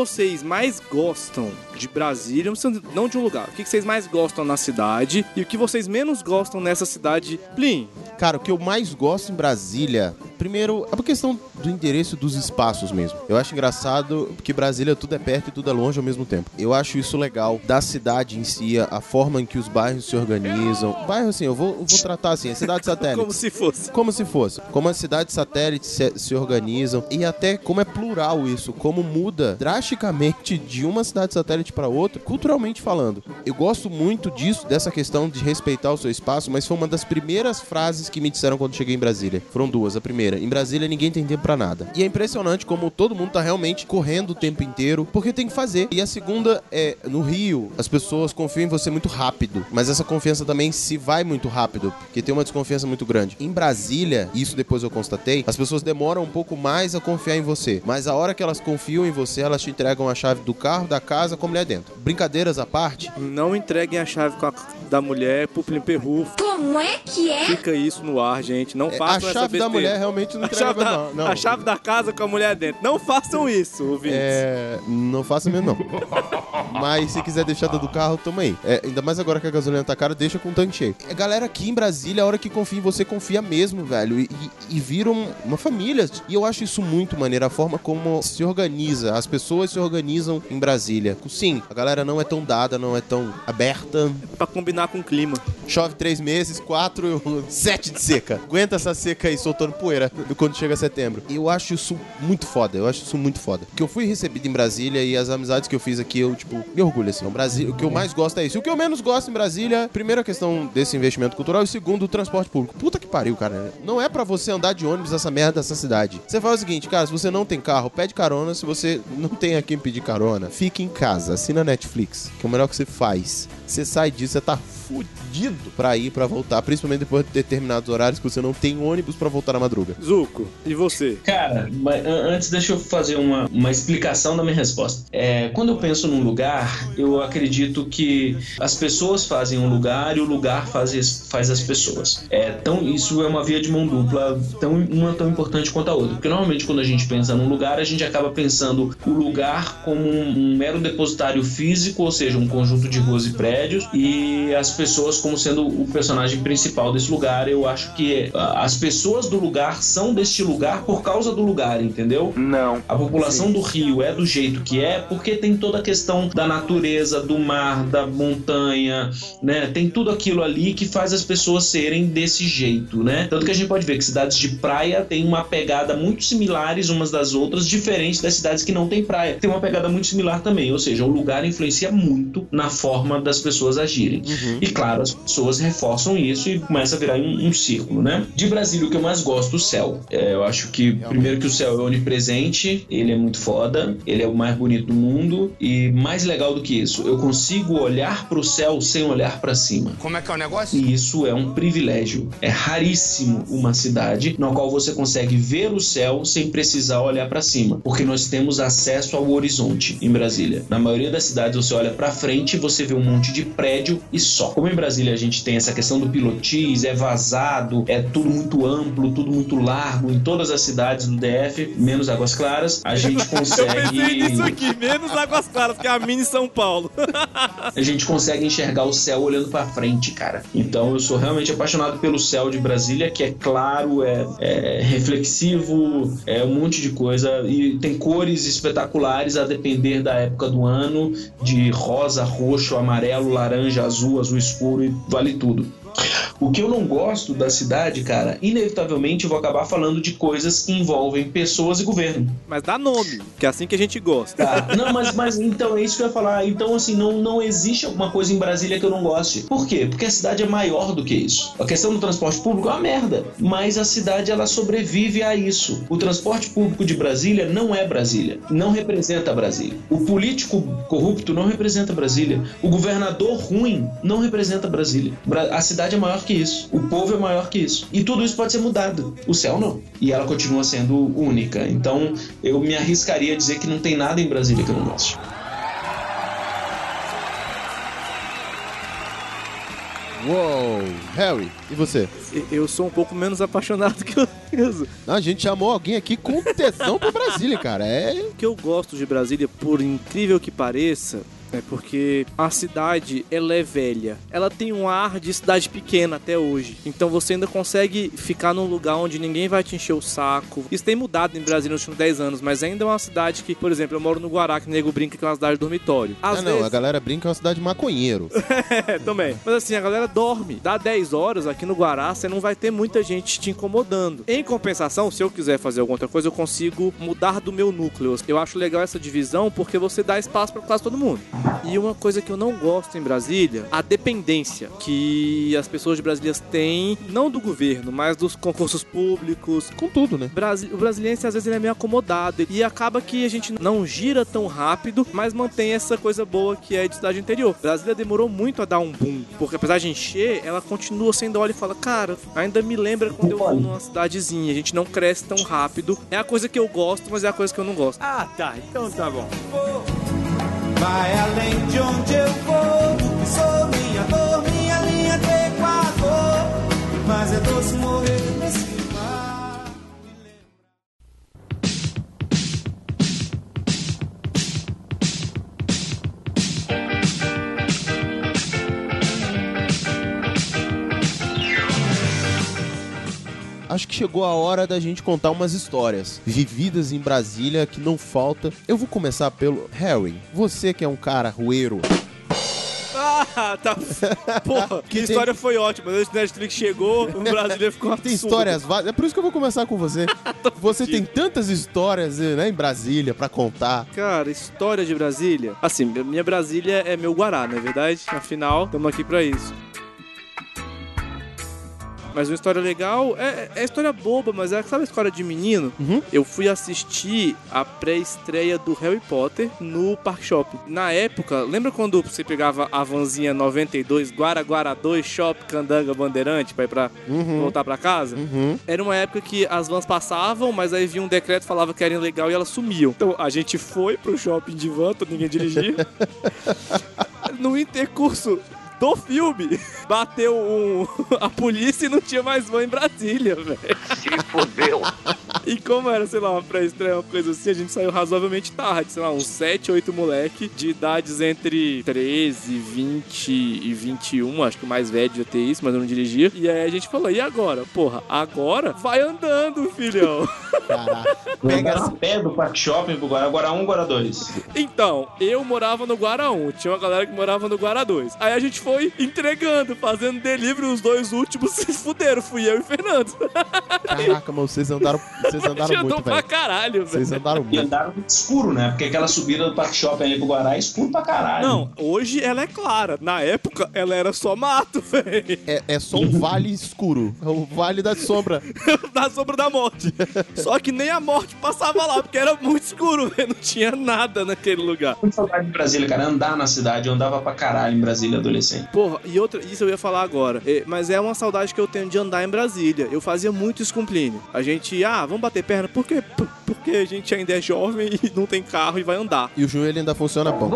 Vocês mais gostam de Brasília, não de um lugar, o que vocês mais gostam na cidade e o que vocês menos gostam nessa cidade, Plin? Cara, o que eu mais gosto em Brasília, primeiro, é a questão do endereço dos espaços mesmo. Eu acho engraçado que Brasília tudo é perto e tudo é longe ao mesmo tempo. Eu acho isso legal da cidade em si, a forma em que os bairros se organizam. Bairro, assim, eu vou, eu vou tratar assim, a cidade satélite. Como se fosse. Como se fosse. Como as cidades satélites se, se organizam e até como é plural isso, como muda drasticamente de uma cidade satélite para outra, culturalmente falando. Eu gosto muito disso, dessa questão de respeitar o seu espaço, mas foi uma das primeiras frases que me disseram quando cheguei em Brasília. Foram duas. A primeira, em Brasília ninguém tem tempo pra nada. E é impressionante como todo mundo tá realmente correndo o tempo inteiro, porque tem que fazer. E a segunda é, no Rio, as pessoas confiam em você muito rápido, mas essa confiança também se vai muito rápido, porque tem uma desconfiança muito grande. Em Brasília, isso depois eu constatei, as pessoas demoram um pouco mais a confiar em você, mas a hora que elas confiam em você, elas te entregam a chave do carro, da casa, como mulher dentro. Brincadeiras à parte, Não entreguem a chave com a- da mulher pro Plim Perru. Como é que é? Fica isso no ar, gente. Não É, façam a essa chave da mulher realmente não a entrega chave, da, não, não. a chave da casa com a mulher dentro. Não façam isso, ouvintes. É. Não faça mesmo, não. Mas se quiser deixar do carro, toma aí. É, ainda mais agora que a gasolina tá cara, deixa com o tanque cheio. A galera aqui em Brasília, a hora que confia em você, confia mesmo, velho. E, e, e viram uma família. E eu acho isso muito maneiro, a forma como se organiza. As pessoas se organizam em Brasília. Sim, a galera não é tão dada, não é tão aberta. Pra combinar com o clima. Chove três meses, quatro, sete de seca. Aguenta essa seca aí soltando poeira quando chega setembro. E eu acho isso muito foda, eu acho isso muito foda. Que eu fui recebido em Brasília e as amizades que eu fiz aqui, eu, tipo, me orgulho assim. O, Brasil, o que eu mais gosto é isso. E o que eu menos gosto em Brasília, primeiro a questão desse investimento cultural e segundo o transporte público. Puta que pariu, cara. Não é pra você andar de ônibus essa merda dessa cidade. Você faz o seguinte, cara, se você não tem carro, pede carona. Se você não tem a quem pedir carona, fique em casa, assina Netflix, que é o melhor que você faz. Você sai disso, você tá fudido pra ir, pra voltar, principalmente depois de determinados horários que você não tem ônibus pra voltar na madruga. Zuco, e você? Cara, mas an- antes deixa eu fazer uma, uma explicação da minha resposta. É, quando eu penso num lugar, eu acredito que as pessoas fazem um lugar e o lugar faz, faz as pessoas. É, tão, isso é uma via de mão dupla, tão, uma tão importante quanto a outra. Porque normalmente quando a gente pensa num lugar, a gente acaba pensando o lugar como um, um mero depositário físico, ou seja, um conjunto de ruas e prédios, e as pessoas como sendo o personagem principal desse lugar. Eu acho que ah, as pessoas do lugar são deste lugar por causa do lugar, entendeu? Não. A população do Rio é do jeito que é porque tem toda a questão da natureza, do mar, da montanha, né? Tem tudo aquilo ali que faz as pessoas serem desse jeito, né? Tanto que a gente pode ver que cidades de praia têm uma pegada muito similares umas das outras, diferente das cidades que não têm praia. Tem uma pegada muito similar também, ou seja, o lugar influencia muito na forma das pessoas agirem. E claro, as pessoas reforçam isso e começa a virar um, um círculo, né? De Brasília, o que eu mais gosto, o céu. É, eu acho que, primeiro, que o céu é onipresente, ele é muito foda, ele é o mais bonito do mundo e mais legal do que isso, eu consigo olhar pro céu sem olhar pra cima. Como é que é o negócio? E isso é um privilégio. É raríssimo uma cidade na qual você consegue ver o céu sem precisar olhar para cima, porque nós temos acesso ao horizonte em Brasília. Na maioria das cidades você olha para frente e você vê um monte de prédio e só. Como em Brasília a gente tem essa questão do pilotis, é vazado, é tudo muito amplo, tudo muito largo em todas as cidades do DF, menos Águas Claras, a gente Eu pensei nisso consegue aqui, menos Águas Claras, que é a mini São Paulo. a gente consegue enxergar o céu olhando pra frente, cara. Então eu sou realmente apaixonado pelo céu de Brasília, que é claro, é, é reflexivo, é um monte de coisa e tem cores espetaculares a depender da época do ano, de rosa, roxo, amarelo, laranja, azul, azul escuro e vale tudo. O que eu não gosto da cidade, cara, inevitavelmente eu vou acabar falando de coisas que envolvem pessoas e governo. Mas dá nome, que é assim que a gente gosta. Tá. Não, mas, mas então é isso que eu ia falar. Então, assim, não, não existe alguma coisa em Brasília que eu não goste. Por quê? Porque a cidade é maior do que isso. A questão do transporte público é uma merda. Mas a cidade, ela sobrevive a isso. O transporte público de Brasília não é Brasília. Não representa Brasília. O político corrupto não representa Brasília. O governador ruim não representa Brasília. Bra- A cidade é maior que isso. O povo é maior que isso. E tudo isso pode ser mudado. O céu não. E ela continua sendo única. Então, eu me arriscaria a dizer que não tem nada em Brasília que eu não gosto. Uou! Harry, e você? Eu sou um pouco menos apaixonado que o Enzo. A gente chamou alguém aqui com tesão pra Brasília, cara. É. O que eu gosto de Brasília, por incrível que pareça, é porque a cidade, ela é velha. Ela tem um ar de cidade pequena até hoje. Então você ainda consegue ficar num lugar onde ninguém vai te encher o saco. Isso tem mudado em Brasília nos últimos 10 anos, mas ainda é uma cidade que, por exemplo, eu moro no Guará, que o nego brinca que é uma cidade de dormitório. Às ah, não, vezes- a galera brinca que é uma cidade de maconheiro. É, também. Mas assim, a galera dorme. Dá 10 horas aqui no Guará, você não vai ter muita gente te incomodando. Em compensação, se eu quiser fazer alguma outra coisa, eu consigo mudar do meu núcleo. Eu acho legal essa divisão porque você dá espaço pra quase todo mundo. E uma coisa que eu não gosto em Brasília, a dependência que as pessoas de Brasília têm, não do governo, mas dos concursos públicos. Com tudo, né? Brasi- o brasiliense às vezes ele é meio acomodado e acaba que a gente não gira tão rápido, mas mantém essa coisa boa que é de cidade interior. Brasília demorou muito a dar um boom, porque apesar de encher, ela continua sendo olha e fala, cara, ainda me lembra quando eu vou numa cidadezinha, a gente não cresce tão rápido. É a coisa que eu gosto, mas é a coisa que eu não gosto. Ah, tá. Então tá bom. Vai além de onde eu vou, que sou minha dor, minha linha de Equador. Mas é doce morrer nesse Acho que chegou a hora da gente contar umas histórias vividas em Brasília que não falta. Eu vou começar pelo Harry. Você que é um cara rueiro. Ah, tá. Porra, que tem- história foi ótima. Desde que Netflix chegou, o Brasília ficou Tem absurdo. histórias várias. É por isso que eu vou começar com você. Você tem tantas histórias né, em Brasília pra contar. Cara, história de Brasília. Assim, minha Brasília é meu Guará, não é verdade? Afinal, estamos aqui pra isso. Mas uma história legal é, é história boba, mas é, sabe a história de menino? Eu fui assistir a pré-estreia do Harry Potter no Park Shopping. Na época, lembra quando você pegava a vanzinha 92, Guara Guara 2, Shop, Candanga, Bandeirante, pra ir pra voltar pra casa? Era uma época que as vans passavam, mas aí vinha um decreto falava que era ilegal e elas sumiam. Então a gente foi pro shopping de van, todo ninguém dirigia. no intercurso do filme, bateu um, a polícia e não tinha mais van em Brasília, velho. Se fodeu. E como era, sei lá, uma pré-estreia, uma coisa assim, a gente saiu razoavelmente tarde, sei lá, uns 7, 8 moleque de idades entre 13, 20 e 21, acho que o mais velho devia ter isso, mas eu não dirigia. E aí a gente falou, e agora? Porra, agora vai andando, filhão. Pega a pé do Parque Shopping pro Guará, Guará 1, Guará 2. Então, eu morava no Guará 1, tinha uma galera que morava no Guará 2. Aí a gente foi entregando, fazendo delivery, os dois últimos se fuderam, fui eu e o Fernando. Caraca, mano, vocês andaram, vocês andaram andou muito, pra velho. caralho, velho. Vocês andaram E muito. andaram muito escuro, né? Porque aquela subida do Parque Shopping ali pro Guará é escuro pra caralho. Não, hoje ela é clara. Na época, ela era só mato, velho. É, é só um vale escuro. É o vale da sombra. da sombra da morte. Só que nem a morte passava lá, porque era muito escuro, velho. Não tinha nada naquele lugar. Muito saudade de Brasília, cara. Andar na cidade, eu andava pra caralho em Brasília adolescente. Porra, e outra, isso eu ia falar agora. É, mas é uma saudade que eu tenho de andar em Brasília. Eu fazia muito isso com o Plínio. A gente, ah, vamos bater perna. Por quê? Por- Porque a gente ainda é jovem e não tem carro e vai andar. E o joelho ainda funciona bom.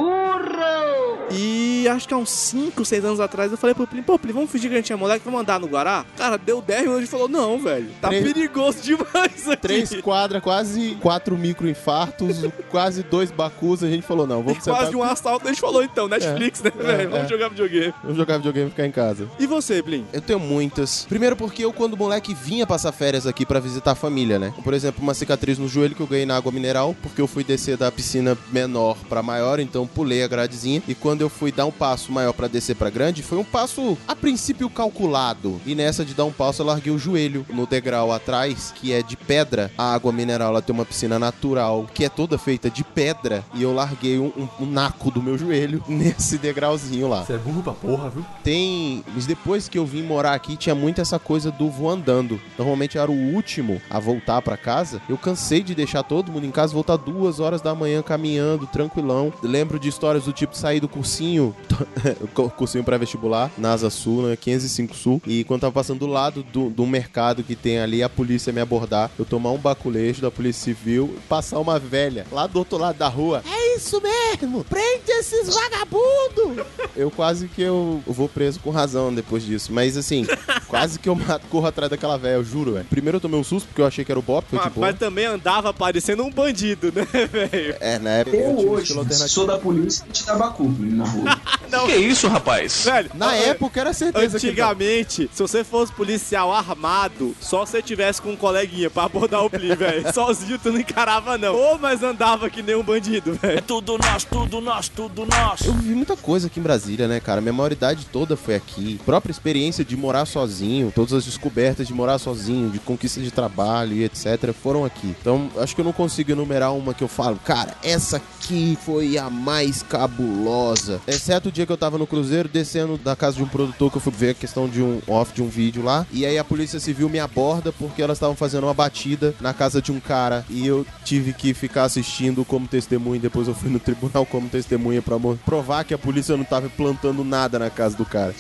E acho que há uns 5, 6 anos atrás eu falei pro Plínio, pô, Plínio, vamos fingir que a gente é moleque, vamos andar no Guará? Cara, deu 10 minutos e falou, não, velho, tá Três- perigoso demais aqui. Três quadras, quase quatro microinfartos, quase dois bacus. A gente falou, não, vamos sentar... Quase um assalto, a gente falou então, Netflix, né, É, velho? Vamos é. jogar videogame. Vamos jogar videogame e ficar em casa. E você, Plínio? Eu tenho muitas. Primeiro porque eu, quando moleque, vinha passar férias aqui pra visitar a família, né? Por exemplo, uma cicatriz no joelho que eu ganhei na água mineral, porque eu fui descer da piscina menor pra maior, então pulei a gradezinha. E quando eu fui dar um passo maior pra descer pra grande, foi um passo a princípio calculado. E nessa de dar um passo, eu larguei o joelho no degrau atrás, que é de pedra. A água mineral ela tem uma piscina natural que é toda feita de pedra. E eu larguei um, um- um naco do meu joelho nesse degrauzinho lá. Você é burro pra porra, viu? Tem. Mas depois que eu vim morar aqui, tinha muito essa coisa do vou andando. Normalmente eu era o último a voltar pra casa. Eu cansei de deixar todo mundo em casa, voltar duas horas da manhã caminhando, tranquilão. Lembro de histórias do tipo sair do cursinho, cu- cursinho pré-vestibular, na Asa Sul, né? 505 Sul. E quando tava passando do lado do, do mercado que tem ali, a polícia me abordar, eu tomar um baculejo da Polícia Civil, passar uma velha lá do outro lado da rua. É isso mesmo! Prende esses vagabundos! Eu quase que eu vou preso com razão depois disso. Mas assim, quase que eu mato, corro atrás daquela velha, eu juro, velho. Primeiro eu tomei um susto porque eu achei que era o foi Mas, de boa. mas também andava parecendo um bandido, né, velho? É, na época Eu eu um hoje sou da polícia e te dá bacuco na rua. Não. Que isso, rapaz? Velho, Na é- época era certeza que Antigamente, se você fosse policial armado, só se você tivesse com um coleguinha pra abordar o pli, velho. Sozinho tu não encarava, não. Ou mas andava que nem um bandido, velho. Tudo nosso, tudo nosso, tudo nosso. Eu vivi muita coisa aqui em Brasília, né, cara? Minha maioridade toda foi aqui. Própria experiência de morar sozinho, todas as descobertas de morar sozinho, de conquista de trabalho e etc. foram aqui. Então, acho que eu não consigo enumerar uma que eu falo, cara, essa aqui foi a mais cabulosa. Exceto o dia que eu tava no Cruzeiro, descendo da casa de um produtor que eu fui ver a questão de um off de um vídeo lá. E aí a Polícia Civil me aborda porque elas estavam fazendo uma batida na casa de um cara. E eu tive que ficar assistindo como testemunha. Depois eu fui no tribunal como testemunha pra provar que a polícia não tava plantando nada na casa do cara.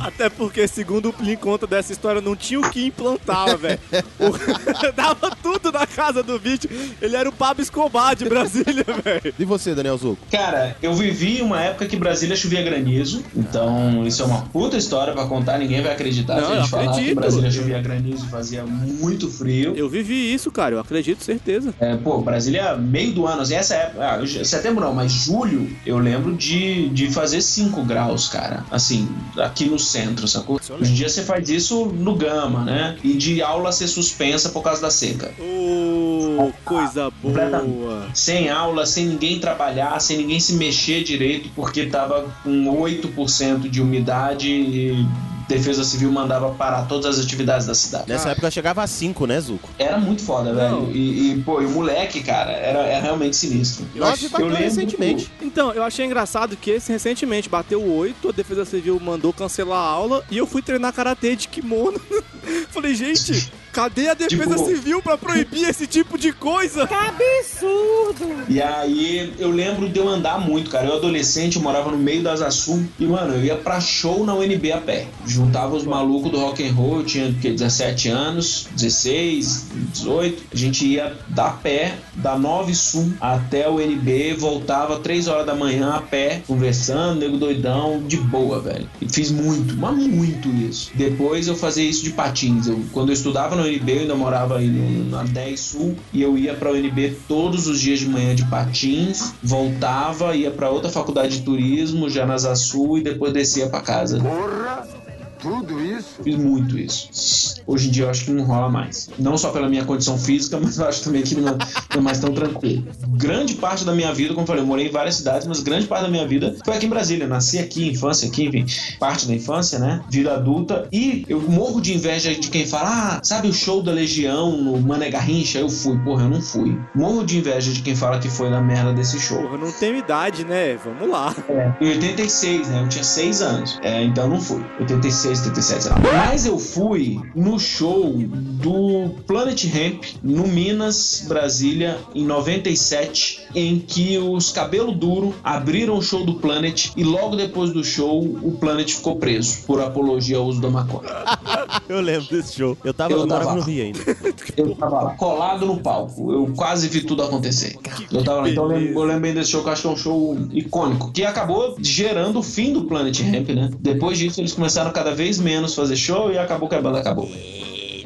Até porque, segundo o Plin conta dessa história, não tinha o que implantar, velho. Dava tudo na casa do vídeo. Ele era o Pablo Escobar de Brasília, velho. E você, Daniel Zucco? Cara, eu vivi uma época que Brasília chovia granizo, então isso é uma puta história pra contar, ninguém vai acreditar Não, se a gente falar que. Brasília chovia granizo e fazia muito frio. Eu vivi isso, cara. Eu acredito, certeza. É, pô, Brasília, meio do ano, assim, essa época, ah, setembro não, mas julho, eu lembro de, de fazer 5 graus, cara, assim, aqui no centro, sacou? Hoje em dia você faz isso no Gama, né? E de aula ser suspensa por causa da seca. Ô, coisa boa. Sem aula, sem ninguém trabalhar, sem ninguém se mexer direito, porque tava com 8% de umidade e Defesa Civil mandava parar todas as atividades da cidade. Nessa época chegava a 5, né, Zuco? Era muito foda, velho. E, e, pô, e o moleque, cara, era, era realmente sinistro. Nove bateu lembro- recentemente. Então, eu achei engraçado que esse recentemente bateu 8, a Defesa Civil mandou cancelar a aula e eu fui treinar karatê de kimono. Falei, gente, cadê a Defesa Tipo- Civil pra proibir esse tipo de coisa? Absurdo! E aí eu lembro de eu andar muito, cara. Eu adolescente, eu morava no meio das Açu e, mano, eu ia pra show na UNB a pé. Juntava os malucos do rock and roll, eu tinha que, 17 anos, 16, 18. A gente ia da pé, da 9 Sul até o UNB, voltava 3 horas da manhã a pé, conversando, nego doidão, de boa, velho. E fiz muito, mas muito isso. Depois eu fazia isso de patins. Eu, quando eu estudava no UNB, eu ainda morava aí na 10 Sul e eu ia pra UNB todos os dias de manhã de patins, voltava, ia pra outra faculdade de turismo, já nas Sul e depois descia pra casa. Porra! Tudo isso? Fiz muito isso. Hoje em dia eu acho que não rola mais. Não só pela minha condição física, mas eu acho também que não não é mais tão tranquilo. Grande parte da minha vida, como eu falei, eu morei em várias cidades, mas grande parte da minha vida foi aqui em Brasília. Nasci aqui, infância aqui, enfim, parte da infância, né? Vida adulta. E eu morro de inveja de quem fala, ah, sabe o show da Legião no Mané Garrincha? Eu fui. Porra, eu não fui. Morro de inveja de quem fala que foi na merda desse show. Porra, não tenho idade, né? Vamos lá. Em 86, né? Eu tinha 6 anos. É, então não fui. 86, 87, sei lá. Mas eu fui no show do Planet Ramp no Minas, Brasília, em 97, em que os Cabelo Duro abriram o show do Planet e logo depois do show o Planet ficou preso por apologia ao uso da maconha. Eu lembro desse show. Eu tava, Eu eu tava no. Rio ainda. Eu tava lá, colado no palco. Eu quase vi tudo acontecer. Eu tava lá, então eu lembro, eu lembro bem desse show que eu acho que é um show icônico, que acabou gerando o fim do Planet Ramp, né? Depois disso, eles começaram cada vez menos fazer show e acabou que a banda acabou.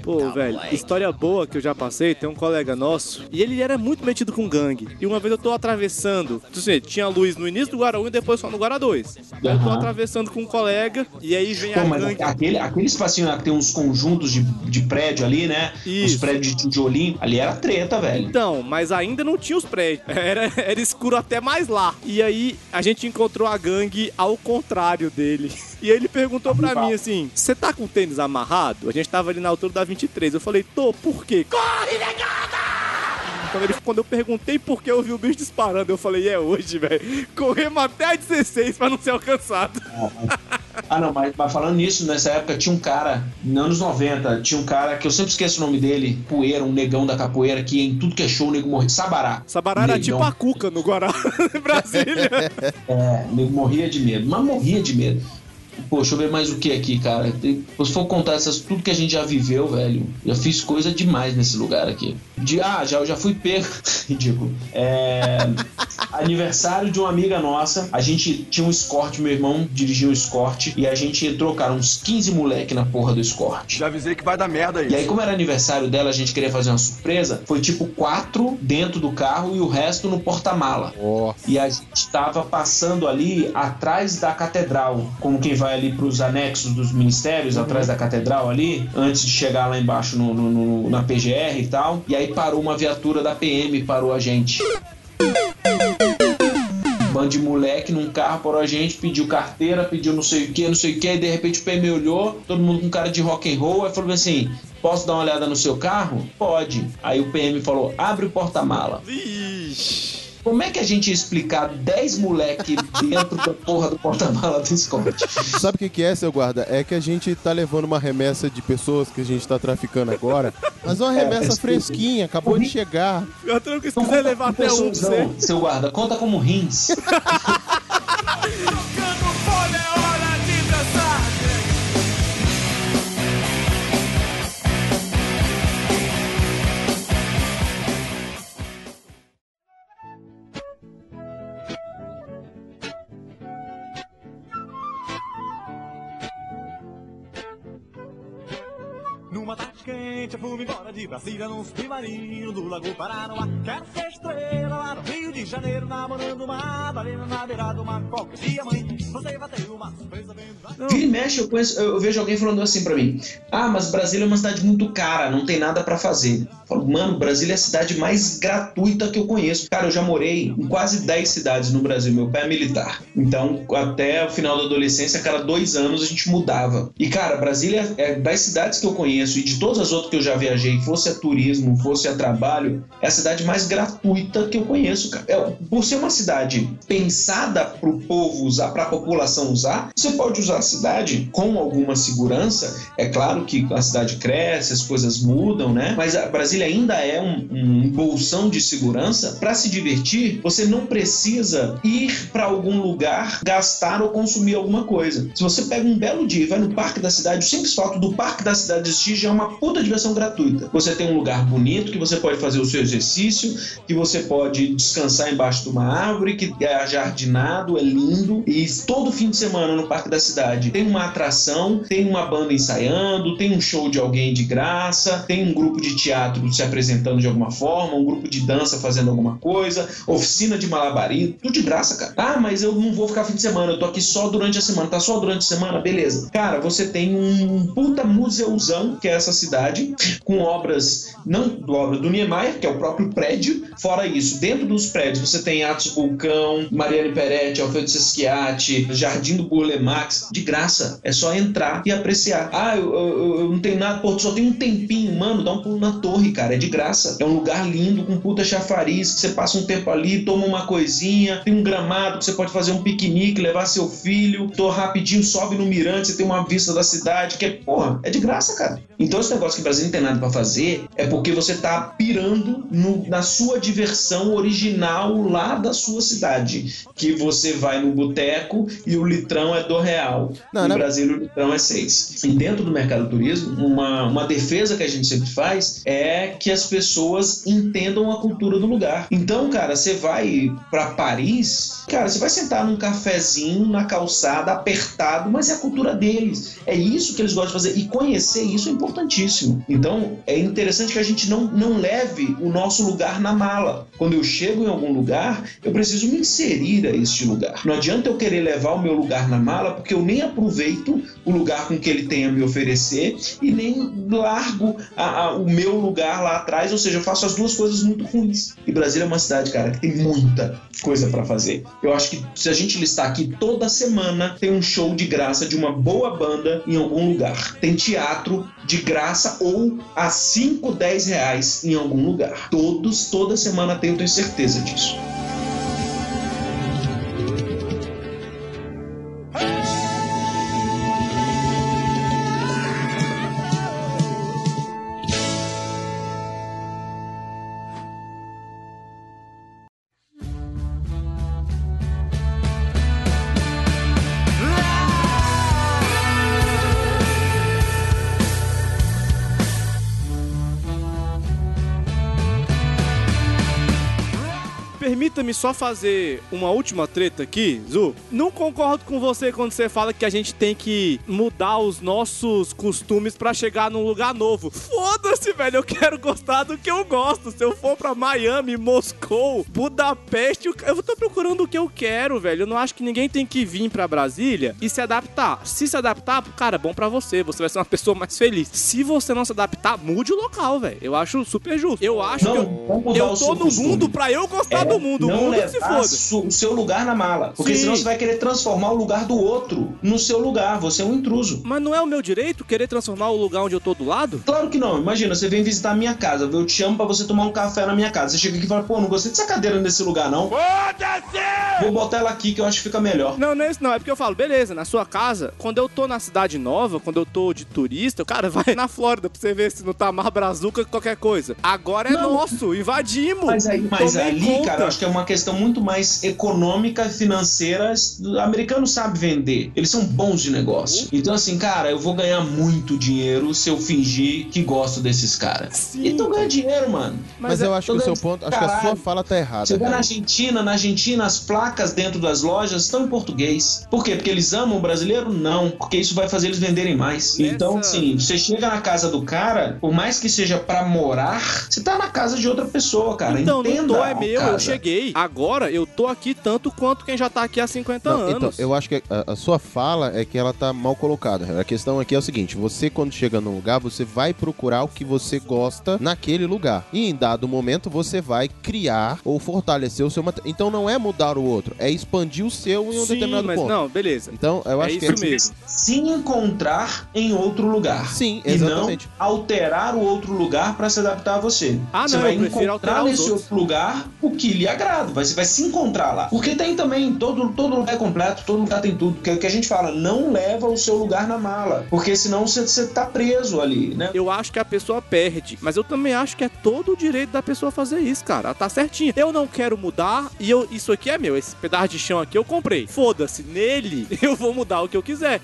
Pô, velho, história boa que eu já passei, tem um colega nosso, e ele era muito metido com gangue. E uma vez eu tô atravessando, tu sei, tinha luz no início do Guará 1 e depois só no Guará 2. Eu tô atravessando com um colega, e aí vem Pô, a mas gangue. aquele, aquele espacinho lá que tem uns conjuntos de, de prédio ali, né? Isso. Uns prédios de tijolinho. Ali era treta, velho. Então, mas ainda não tinha os prédios. Era, era escuro até mais lá. E aí a gente encontrou a gangue ao contrário dele. E aí ele perguntou pra mim assim: Você tá com o tênis amarrado? A gente tava ali na altura da 23. Eu falei: Tô, por quê? Corre, negada! Quando, ele, quando eu perguntei por que eu vi o bicho disparando, eu falei: É hoje, velho. Corremos até a 16 pra não ser alcançado. Ah, não, mas, mas falando nisso, nessa época tinha um cara, nos anos 90, tinha um cara que eu sempre esqueço o nome dele, Poeira, um negão da capoeira, que em tudo que é show o nego morria. Sabará. Sabará era tipo a Cuca no Guará, Brasília. É, o nego morria de medo, mas morria de medo. Pô, deixa eu ver mais o que aqui, cara. Tem- Se for contar essas, tudo que a gente já viveu, velho, já fiz coisa demais nesse lugar aqui. De, ah, já, eu já fui pego. Ridículo. É, aniversário de uma amiga nossa. A gente tinha um escort, meu irmão dirigia um escort. E a gente entrou, cara, uns 15 moleque na porra do escort. Já avisei que vai dar merda E aí, como era aniversário dela, a gente queria fazer uma surpresa. Foi tipo quatro dentro do carro e o resto no porta-mala. E a gente tava passando ali atrás da catedral, como quem vai ali pros anexos dos ministérios, atrás da catedral ali, antes de chegar lá embaixo no, no- no- na PGR e tal. E aí parou uma viatura da PM, parou a gente. Bando de moleque num carro parou a gente, pediu carteira, pediu não sei o que, não sei o que, e de repente o PM olhou, todo mundo com cara de rock and roll, aí falou assim: posso dar uma olhada no seu carro? Pode. Aí o PM falou: abre o porta-mala. Vixe. Como é que a gente ia explicar 10 moleque dentro da porra do porta-mala do Scott? Sabe o que, que é, seu guarda? É que a gente tá levando uma remessa de pessoas que a gente tá traficando agora, mas uma É, remessa mas- fresquinha, acabou de chegar. Eu tranquilo, se quiser levar até um você. Não, seu guarda, conta como rins. fui embora de Brasília num submarino do Lago Paranoá. Quero ser estrela lá no Rio de Janeiro, namorando uma baleina na beira do mar. Qualquer dia, mãe, você vai ter uma surpresa vendo. Vira e mexe, eu, conheço- eu vejo alguém falando assim pra mim: Ah, mas Brasília é uma cidade muito cara, não tem nada pra fazer. Eu falo, mano, Brasília é a cidade mais gratuita que eu conheço. Cara, eu já morei em quase 10 cidades no Brasil. Meu pai é militar. Então, até o final da adolescência, a cada dois anos a gente mudava. E, cara, Brasília é das cidades que eu conheço e de todas as outras que eu já viajei, fosse a turismo, fosse a trabalho, é a cidade mais gratuita que eu conheço, cara. É, por ser uma cidade pensada pro povo usar, pra população usar, você pode usar a cidade com alguma segurança. É claro que a cidade cresce, as coisas mudam, né? Mas a Brasília ainda é um, um bolsão de segurança. Para se divertir, você não precisa ir para algum lugar gastar ou consumir alguma coisa. Se você pega um belo dia e vai no parque da cidade, o simples fato do parque da cidade existir já é uma puta diversão gratuita. Você tem um lugar bonito que você pode fazer o seu exercício, que você pode descansar embaixo de uma árvore, que é jardinado, é lindo. E todo fim de semana no parque da cidade tem uma atração, tem uma banda ensaiando, tem um show de alguém de graça, tem um grupo de teatro se apresentando de alguma forma, um grupo de dança fazendo alguma coisa, oficina de malabarismo, tudo de graça, cara. Ah, mas eu não vou ficar fim de semana, eu tô aqui só durante a semana. Tá só durante a semana? Beleza. Cara, você tem um puta museuzão, que é essa cidade, com obras, não do obra do Niemeyer, que é o próprio prédio. Fora isso, dentro dos prédios você tem Atos Vulcão, Mariane Peretti, Alfredo Seschiatti, Jardim do Burle Marx, de graça. É só entrar e apreciar. Ah, eu, eu- eu não tenho nada, pô, só tem um tempinho, mano, dá um pulo na torre, cara, é de graça. É um lugar lindo, com puta chafariz, que você passa um tempo ali, toma uma coisinha, tem um gramado que você pode fazer um piquenique, levar seu filho, tô rapidinho, sobe no mirante, você tem uma vista da cidade, que é, porra, é de graça, cara. Então esse negócio que o Brasil não tem nada pra fazer é porque você tá pirando no- na sua diversão original lá da sua cidade. Que você vai no boteco e o litrão é do real. Não, no né? Brasil o litrão é 6. E dentro do mercado do turismo, uma, uma defesa que a gente sempre faz é que as pessoas entendam a cultura do lugar. Então, cara, você vai pra Paris, cara, você vai sentar num cafezinho na calçada, apertado, mas é a cultura deles. É isso que eles gostam de fazer. E conhecer isso é importantíssimo. Então, é interessante que a gente não, não leve o nosso lugar na mala. Quando eu chego em algum lugar, eu preciso me inserir a este lugar. Não adianta eu querer levar o meu lugar na mala, porque eu nem aproveito o lugar com que ele tem a me oferecer e nem largo a- a- o meu lugar lá atrás, ou seja, eu faço as duas coisas muito ruins. E Brasília é uma cidade, cara, que tem muita coisa pra fazer. Eu acho que se a gente listar aqui, toda semana tem um show de graça de uma boa banda em algum lugar. Tem teatro de graça ou a 5, 10 reais em algum lugar. Todos, toda semana eu tenho certeza disso. Permita-me só fazer uma última treta aqui, Zu. Não concordo com você quando você fala que a gente tem que mudar os nossos costumes pra chegar num lugar novo. Foda-se, velho. Eu quero gostar do que eu gosto. Se eu for pra Miami, Moscou, Budapeste, eu- tô procurando o que eu quero, velho. Eu não acho que ninguém tem que vir pra Brasília e se adaptar. Se se adaptar, cara, é bom pra você. Você vai ser uma pessoa mais feliz. Se você não se adaptar, mude o local, velho. Eu acho super justo. Eu acho Não, que eu, eu tô no mundo pra eu gostar É do mundo. O não levar foda. su- o seu lugar na mala. Porque Sim. senão você vai querer transformar o lugar do outro no seu lugar. Você é um intruso. Mas não é o meu direito querer transformar o lugar onde eu tô do lado? Claro que não. Imagina, você vem visitar a minha casa, eu te chamo pra você tomar um café na minha casa. Você chega aqui e fala, pô, não gostei dessa cadeira nesse lugar, não. Vou botar ela aqui que eu acho que fica melhor. Não, não é isso não. É porque eu falo, beleza, na sua casa, quando eu tô na cidade nova, quando eu tô de turista, o cara vai na Flórida pra você ver se não tá mais brazuca que qualquer coisa. Agora é Não. nosso, invadimos. Mas, aí, mas ali, conta. cara, eu acho que é uma questão muito mais econômica, financeira. O americano sabe vender. Eles são bons de negócio. Então, assim, cara, eu vou ganhar muito dinheiro se eu fingir que gosto desses caras. Sim. Então ganha dinheiro, mano. Mas, é eu acho que o seu Tô ponto, acho que a sua fala tá errada. Você vai na. Argentina, na Argentina as placas dentro das lojas estão em português. Por quê? Porque eles amam o brasileiro? Não, porque isso vai fazer eles venderem mais. Nessa- Então, assim, você chega na casa do cara, por mais que seja pra morar, você tá na casa de outra pessoa, cara. Então, não Entenda tô, é meu, eu cheguei. Agora eu tô aqui tanto quanto quem já tá aqui há 50 Não, anos. então, eu acho que a, a sua fala é que ela tá mal colocada. A questão aqui é o seguinte: você, quando chega num lugar, você vai procurar o que você gosta naquele lugar. E em dado momento, você vai criar ou fortalecer o seu material. Então não é mudar o outro, é expandir o seu em um Sim, determinado mas ponto. não, beleza. Então, eu É acho que isso mesmo. Se encontrar em outro lugar. Sim, E exatamente. não alterar o outro lugar pra se adaptar a você. Ah, você não, vai eu prefiro encontrar nesse outro lugar o que lhe agrada. Vai, você vai se encontrar lá. Porque tem também, todo, todo lugar é completo, todo lugar tem tudo. Que é o que a gente fala, não leva o seu lugar na mala. Porque senão você, você tá preso ali, né? Eu acho que a pessoa perde, mas eu também acho que é todo o direito da pessoa fazer isso, cara. Ela tá certinha. Eu não quero mudar e eu, isso aqui é meu. Esse pedaço de chão aqui eu comprei. Foda-se, nele eu vou mudar o que eu quiser.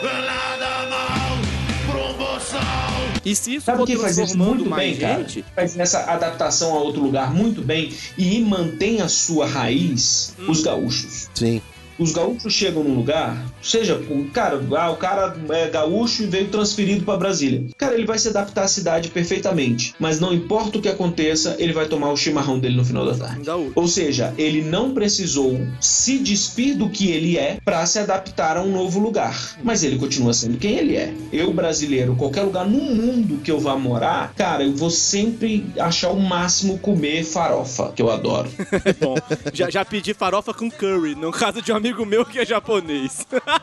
E se isso Sabe for isso transformando muito mais bem, cara? gente, Faz nessa adaptação a outro lugar muito bem e mantém a sua raiz, Hum. os gaúchos. Sim. Os gaúchos chegam num lugar, seja, um cara, ah, o cara é gaúcho e veio transferido pra Brasília. Cara, ele vai se adaptar à cidade perfeitamente, mas não importa o que aconteça, ele vai tomar o chimarrão dele no final da tarde. gaúcho. Ou seja, ele não precisou se despir do que ele é para se adaptar a um novo lugar. Mas ele continua sendo quem ele é. Eu, brasileiro, qualquer lugar no mundo que eu vá morar, cara, eu vou sempre achar o máximo comer farofa, que eu adoro. Bom. já, já pedi farofa com curry, no caso de um amigo meu que é japonês.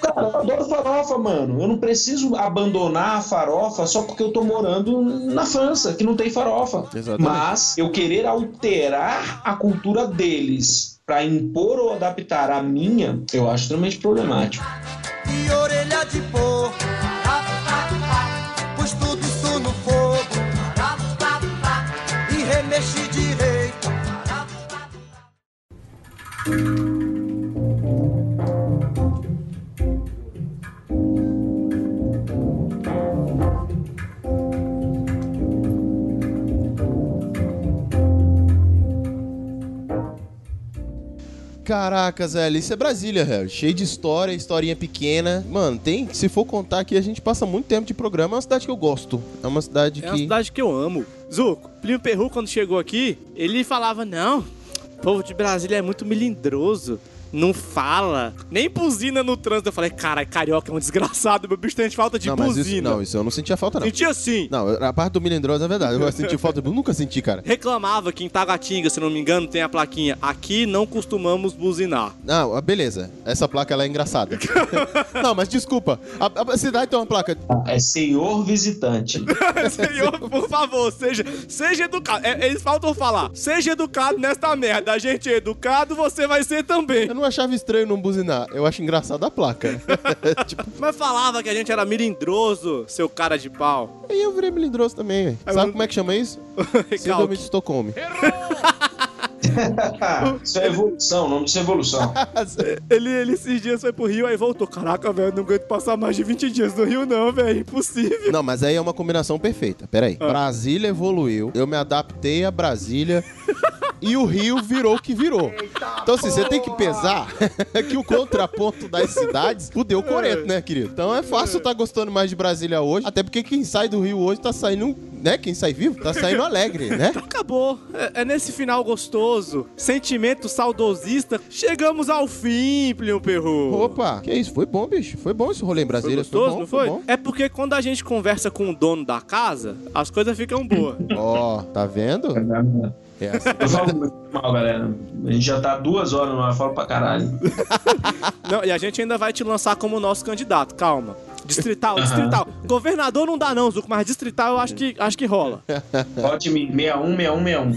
Cara, eu adoro farofa, mano. Eu não preciso abandonar a farofa só porque eu tô morando na França, que não tem farofa. Exatamente. Mas eu querer alterar a cultura deles pra impor ou adaptar a minha, eu acho extremamente problemático. e orelha de porco. Caracas, velho, isso é Brasília, velho. Cheio de história, historinha pequena. Mano, tem, se for contar aqui, a gente passa muito tempo de programa. É uma cidade que eu gosto. É uma cidade É que. uma cidade que eu amo. Zuco, Plínio Perru, quando chegou aqui, ele falava, não, o povo de Brasília é muito melindroso. Não fala, nem buzina no trânsito. Eu falei, cara, carioca é um desgraçado, meu bicho tem falta de não, mas isso, buzina. não, isso eu não sentia falta, não. Sentia assim. Não, a parte do melindroso é verdade. Eu senti falta, eu nunca senti, cara. Reclamava que em Taguatinga, se não me engano, tem a plaquinha. Aqui não costumamos buzinar. Não, ah, beleza. Essa placa ela é engraçada. não, mas desculpa. A, a cidade tem uma placa. É senhor visitante. Senhor, por favor, seja, seja educado. É, eles faltam falar. Seja educado nesta merda. A gente é educado, você vai ser também. Eu não achava estranho não buzinar. Eu acho engraçado a placa. tipo, Mas falava que a gente era melindroso, seu cara de pau. aí eu virei melindroso também, velho. Aí Sabe eu- como é que chama isso? Síndrome de Estocolmo. Isso é evolução, o nome disso é evolução. Ele, ele esses dias foi pro Rio, aí voltou. Caraca, velho, não aguento passar mais de 20 dias no Rio, não, velho. Impossível. Não, mas aí é uma combinação perfeita. Pera aí. Ah. Brasília evoluiu, eu me adaptei a Brasília e o Rio virou o que virou. Então, assim, você tem que pesar que o contraponto das cidades fudeu o coreto, né, querido? Então é fácil estar gostando mais de Brasília hoje, até porque quem sai do Rio hoje tá saindo, né? Quem sai vivo tá saindo alegre, né? Acabou. É, é nesse final gostoso, sentimento saudosista. Chegamos ao fim, Plínio Perru. Opa, que isso? Foi bom, bicho. Foi bom esse rolê em Foi Brasília. gostoso, bom, não foi? bom. É porque quando a gente conversa com o dono da casa, as coisas ficam boas. Ó, tá vendo? É assim. Eu falo muito mal, galera. A gente já tá duas horas no ar, eu falo pra caralho. Não, e a gente ainda vai te lançar como nosso candidato, calma. Distrital, distrital. Governador não dá não, Zuco, mas distrital eu acho que, acho que rola. Vote em mim, 61, 61,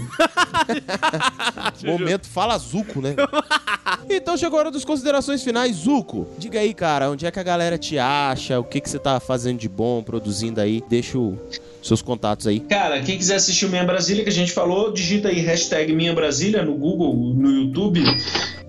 61. Momento fala Zuco, né? então chegou a hora das considerações finais, Zuco. Diga aí, cara, onde é que a galera te acha? O que, que você tá fazendo de bom, produzindo aí? Deixa o- seus contatos aí. Cara, quem quiser assistir o Minha Brasília, que a gente falou, digita aí hashtag Minha Brasília no Google, no YouTube,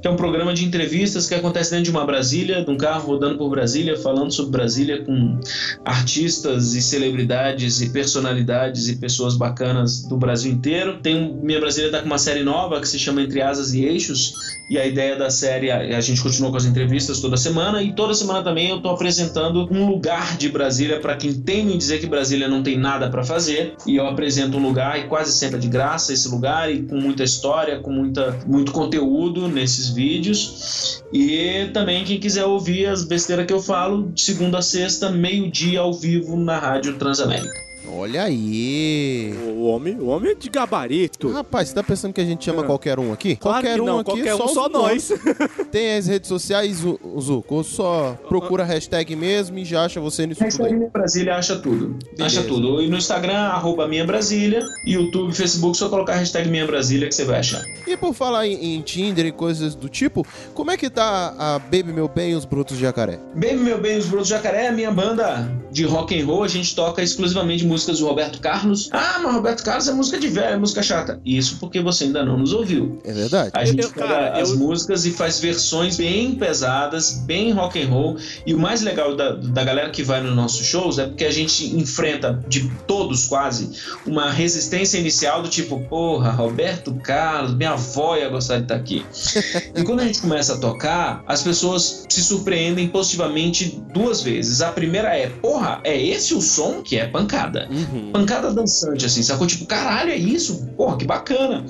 que é um programa de entrevistas que acontece dentro de uma Brasília, de um carro rodando por Brasília, falando sobre Brasília com artistas e celebridades e personalidades e pessoas bacanas do Brasil inteiro. Tem um, Minha Brasília tá com uma série nova que se chama Entre Asas e Eixos, e a ideia da série, a, a gente continua com as entrevistas toda semana, e toda semana também eu tô apresentando um lugar de Brasília para quem tem me dizer que Brasília não tem nada para fazer, e eu apresento um lugar e quase sempre é de graça esse lugar e com muita história, com muita muito conteúdo nesses vídeos. E também quem quiser ouvir as besteiras que eu falo, de segunda a sexta, meio-dia ao vivo na Rádio Transamérica. Olha aí. O homem, o homem é de gabarito. Rapaz, você tá pensando que a gente chama É. qualquer um aqui? Claro qualquer que um não, aqui, qualquer um, só nós. Tem as redes sociais, o o Zuco, ou só procura a hashtag mesmo e já acha você nisso tudo Hashtag aí. Minha Brasília acha tudo. Beleza. Acha tudo. E no Instagram, arroba Minha Brasília, YouTube, Facebook, só colocar a hashtag Minha Brasília que você vai achar. E por falar em, em Tinder e coisas do tipo, como é que tá a Baby Meu Bem e os Brutos de Jacaré? Baby Meu Bem, os Brutos Jacaré é a minha banda de rock and roll. A gente toca exclusivamente músicas do Roberto Carlos. Ah, mas Roberto Carlos é música de velho, é música chata. Isso porque você ainda não nos ouviu. É verdade? A gente Eu- pega cara, as eu- músicas e faz versões bem pesadas, bem rock and roll. E o mais legal da, da galera que vai nos nossos shows é porque a gente enfrenta, de todos quase, uma resistência inicial do tipo, porra, Roberto Carlos, minha avó ia gostar de estar aqui. e quando a gente começa a tocar, as pessoas se surpreendem positivamente duas vezes. A primeira é, porra, é esse o som que é pancada. Uhum. Pancada dançante, assim, sacou? Tipo, caralho, é isso? Porra, que bacana.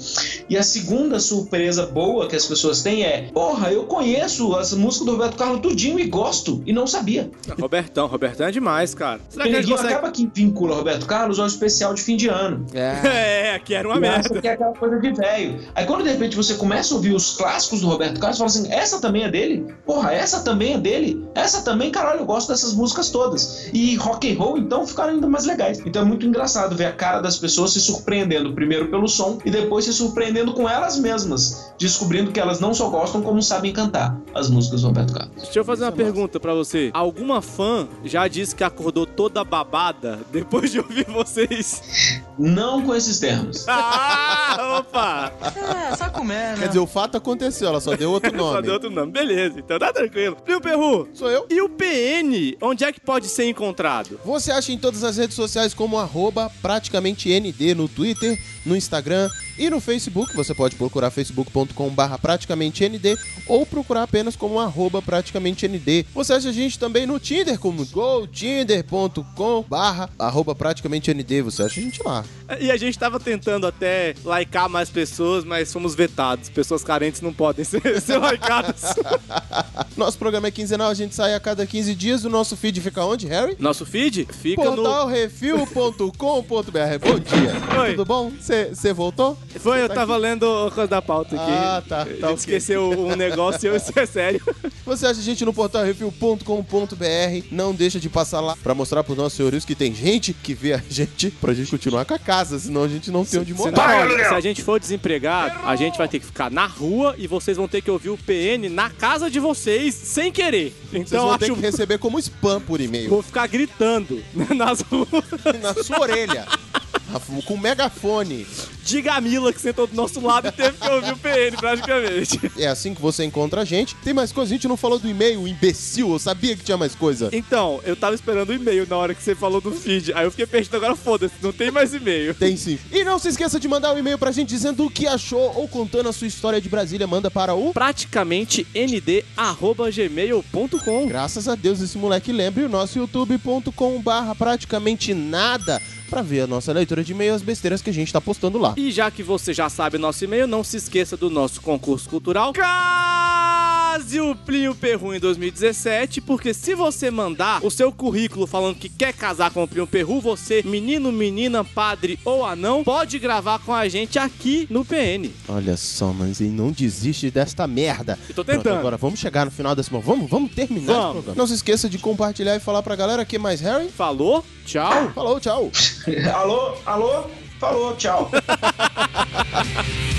E a segunda surpresa boa que as pessoas têm é: porra, eu conheço as músicas do Roberto Carlos tudinho e gosto, e não sabia. Robertão, Robertão é demais, cara. Será que consegue... acaba que vincula Roberto Carlos ao especial de fim de ano. É. É, que era uma E merda. que é aquela coisa de velho. Aí quando de repente você começa a ouvir os clássicos do Roberto Carlos, você fala assim: essa também é dele? Porra, essa também é dele? Essa também, caralho, eu gosto dessas músicas todas. E rock and roll, então, ficaram ainda mais legais. Então é muito engraçado ver a cara das pessoas se surpreendendo, primeiro pelo som e depois se surpreendendo com elas mesmas, descobrindo que elas não só gostam, como sabem cantar as músicas do Roberto Carlos. Deixa eu fazer uma pergunta pra você. Alguma fã já disse que acordou toda babada depois de ouvir vocês? Não com esses termos. Ah, Opa! É, só comer, né? Quer dizer, o fato aconteceu, ela só deu outro nome. Só deu outro nome. Beleza, então tá tranquilo. Primo Perru. Sou eu. E o PN, onde é que pode ser encontrado? Você acha em todas as redes sociais como arroba praticamente ND no Twitter, no Instagram e no Facebook. Você pode procurar facebook.com barra praticamente ND ou procurar apenas como arroba praticamente ND. Você acha a gente também no Tinder como gotinder.com barra arroba praticamente ND. Você acha a gente lá. E a gente tava tentando até likear mais pessoas, mas fomos vetados. Pessoas carentes não podem ser, ser likeadas. Nosso programa é quinzenal, a gente sai a cada 15 dias. O nosso feed fica onde, Harry? Nosso feed fica no... Portalrefil.com.br. Bom dia. Oi. Tudo bom? Você voltou? Foi, eu Tá tava lendo a coisa da pauta aqui. Ah, tá, A tá, gente ok. esqueceu um negócio e isso é sério. Você acha a gente no portalrefil.com.br. Não deixa de passar lá pra mostrar pros nossos senhores que tem gente que vê a gente pra gente continuar com a casa, senão a gente não tem onde Senão, morar. olha, se a gente for desempregado, a gente vai ter que ficar na rua e vocês vão ter que ouvir o PN na casa de vocês sem querer. Vocês Então vão acho ter que receber como spam por e-mail. vou ficar gritando nas ruas. Na sua orelha. Com megafone. Diga a Mila que sentou do nosso lado e teve que ouvir o PN praticamente. É assim que você encontra a gente. Tem mais coisa, a gente não falou do e-mail, imbecil. Eu sabia que tinha mais coisa. Então, eu tava esperando o e-mail na hora que você falou do feed. Aí eu fiquei perdido, agora foda-se, não tem mais e-mail. Tem sim. E não se esqueça de mandar um e-mail pra gente dizendo o que achou ou contando a sua história de Brasília. Manda para o. Praticamente nd@gmail.com. Graças a Deus esse moleque lembra e o nosso youtube.com barra praticamente nada pra ver a nossa leitura de e-mail, as besteiras que a gente tá postando lá. E já que você já sabe nosso e-mail, não se esqueça do nosso concurso cultural Case o Plinio Perru em 2017, porque se você mandar o seu currículo falando que quer casar com o Plinio Perru, você, menino, menina, padre ou anão, pode gravar com a gente aqui no PN. Olha só, mas e não desiste desta merda. Eu tô tentando. agora vamos chegar no final desse... Vamos, vamos terminar Vamos. programa. Não se esqueça de compartilhar e falar pra galera que mais, Harry? Falou, tchau. Falou, tchau. alô, alô, falou, tchau.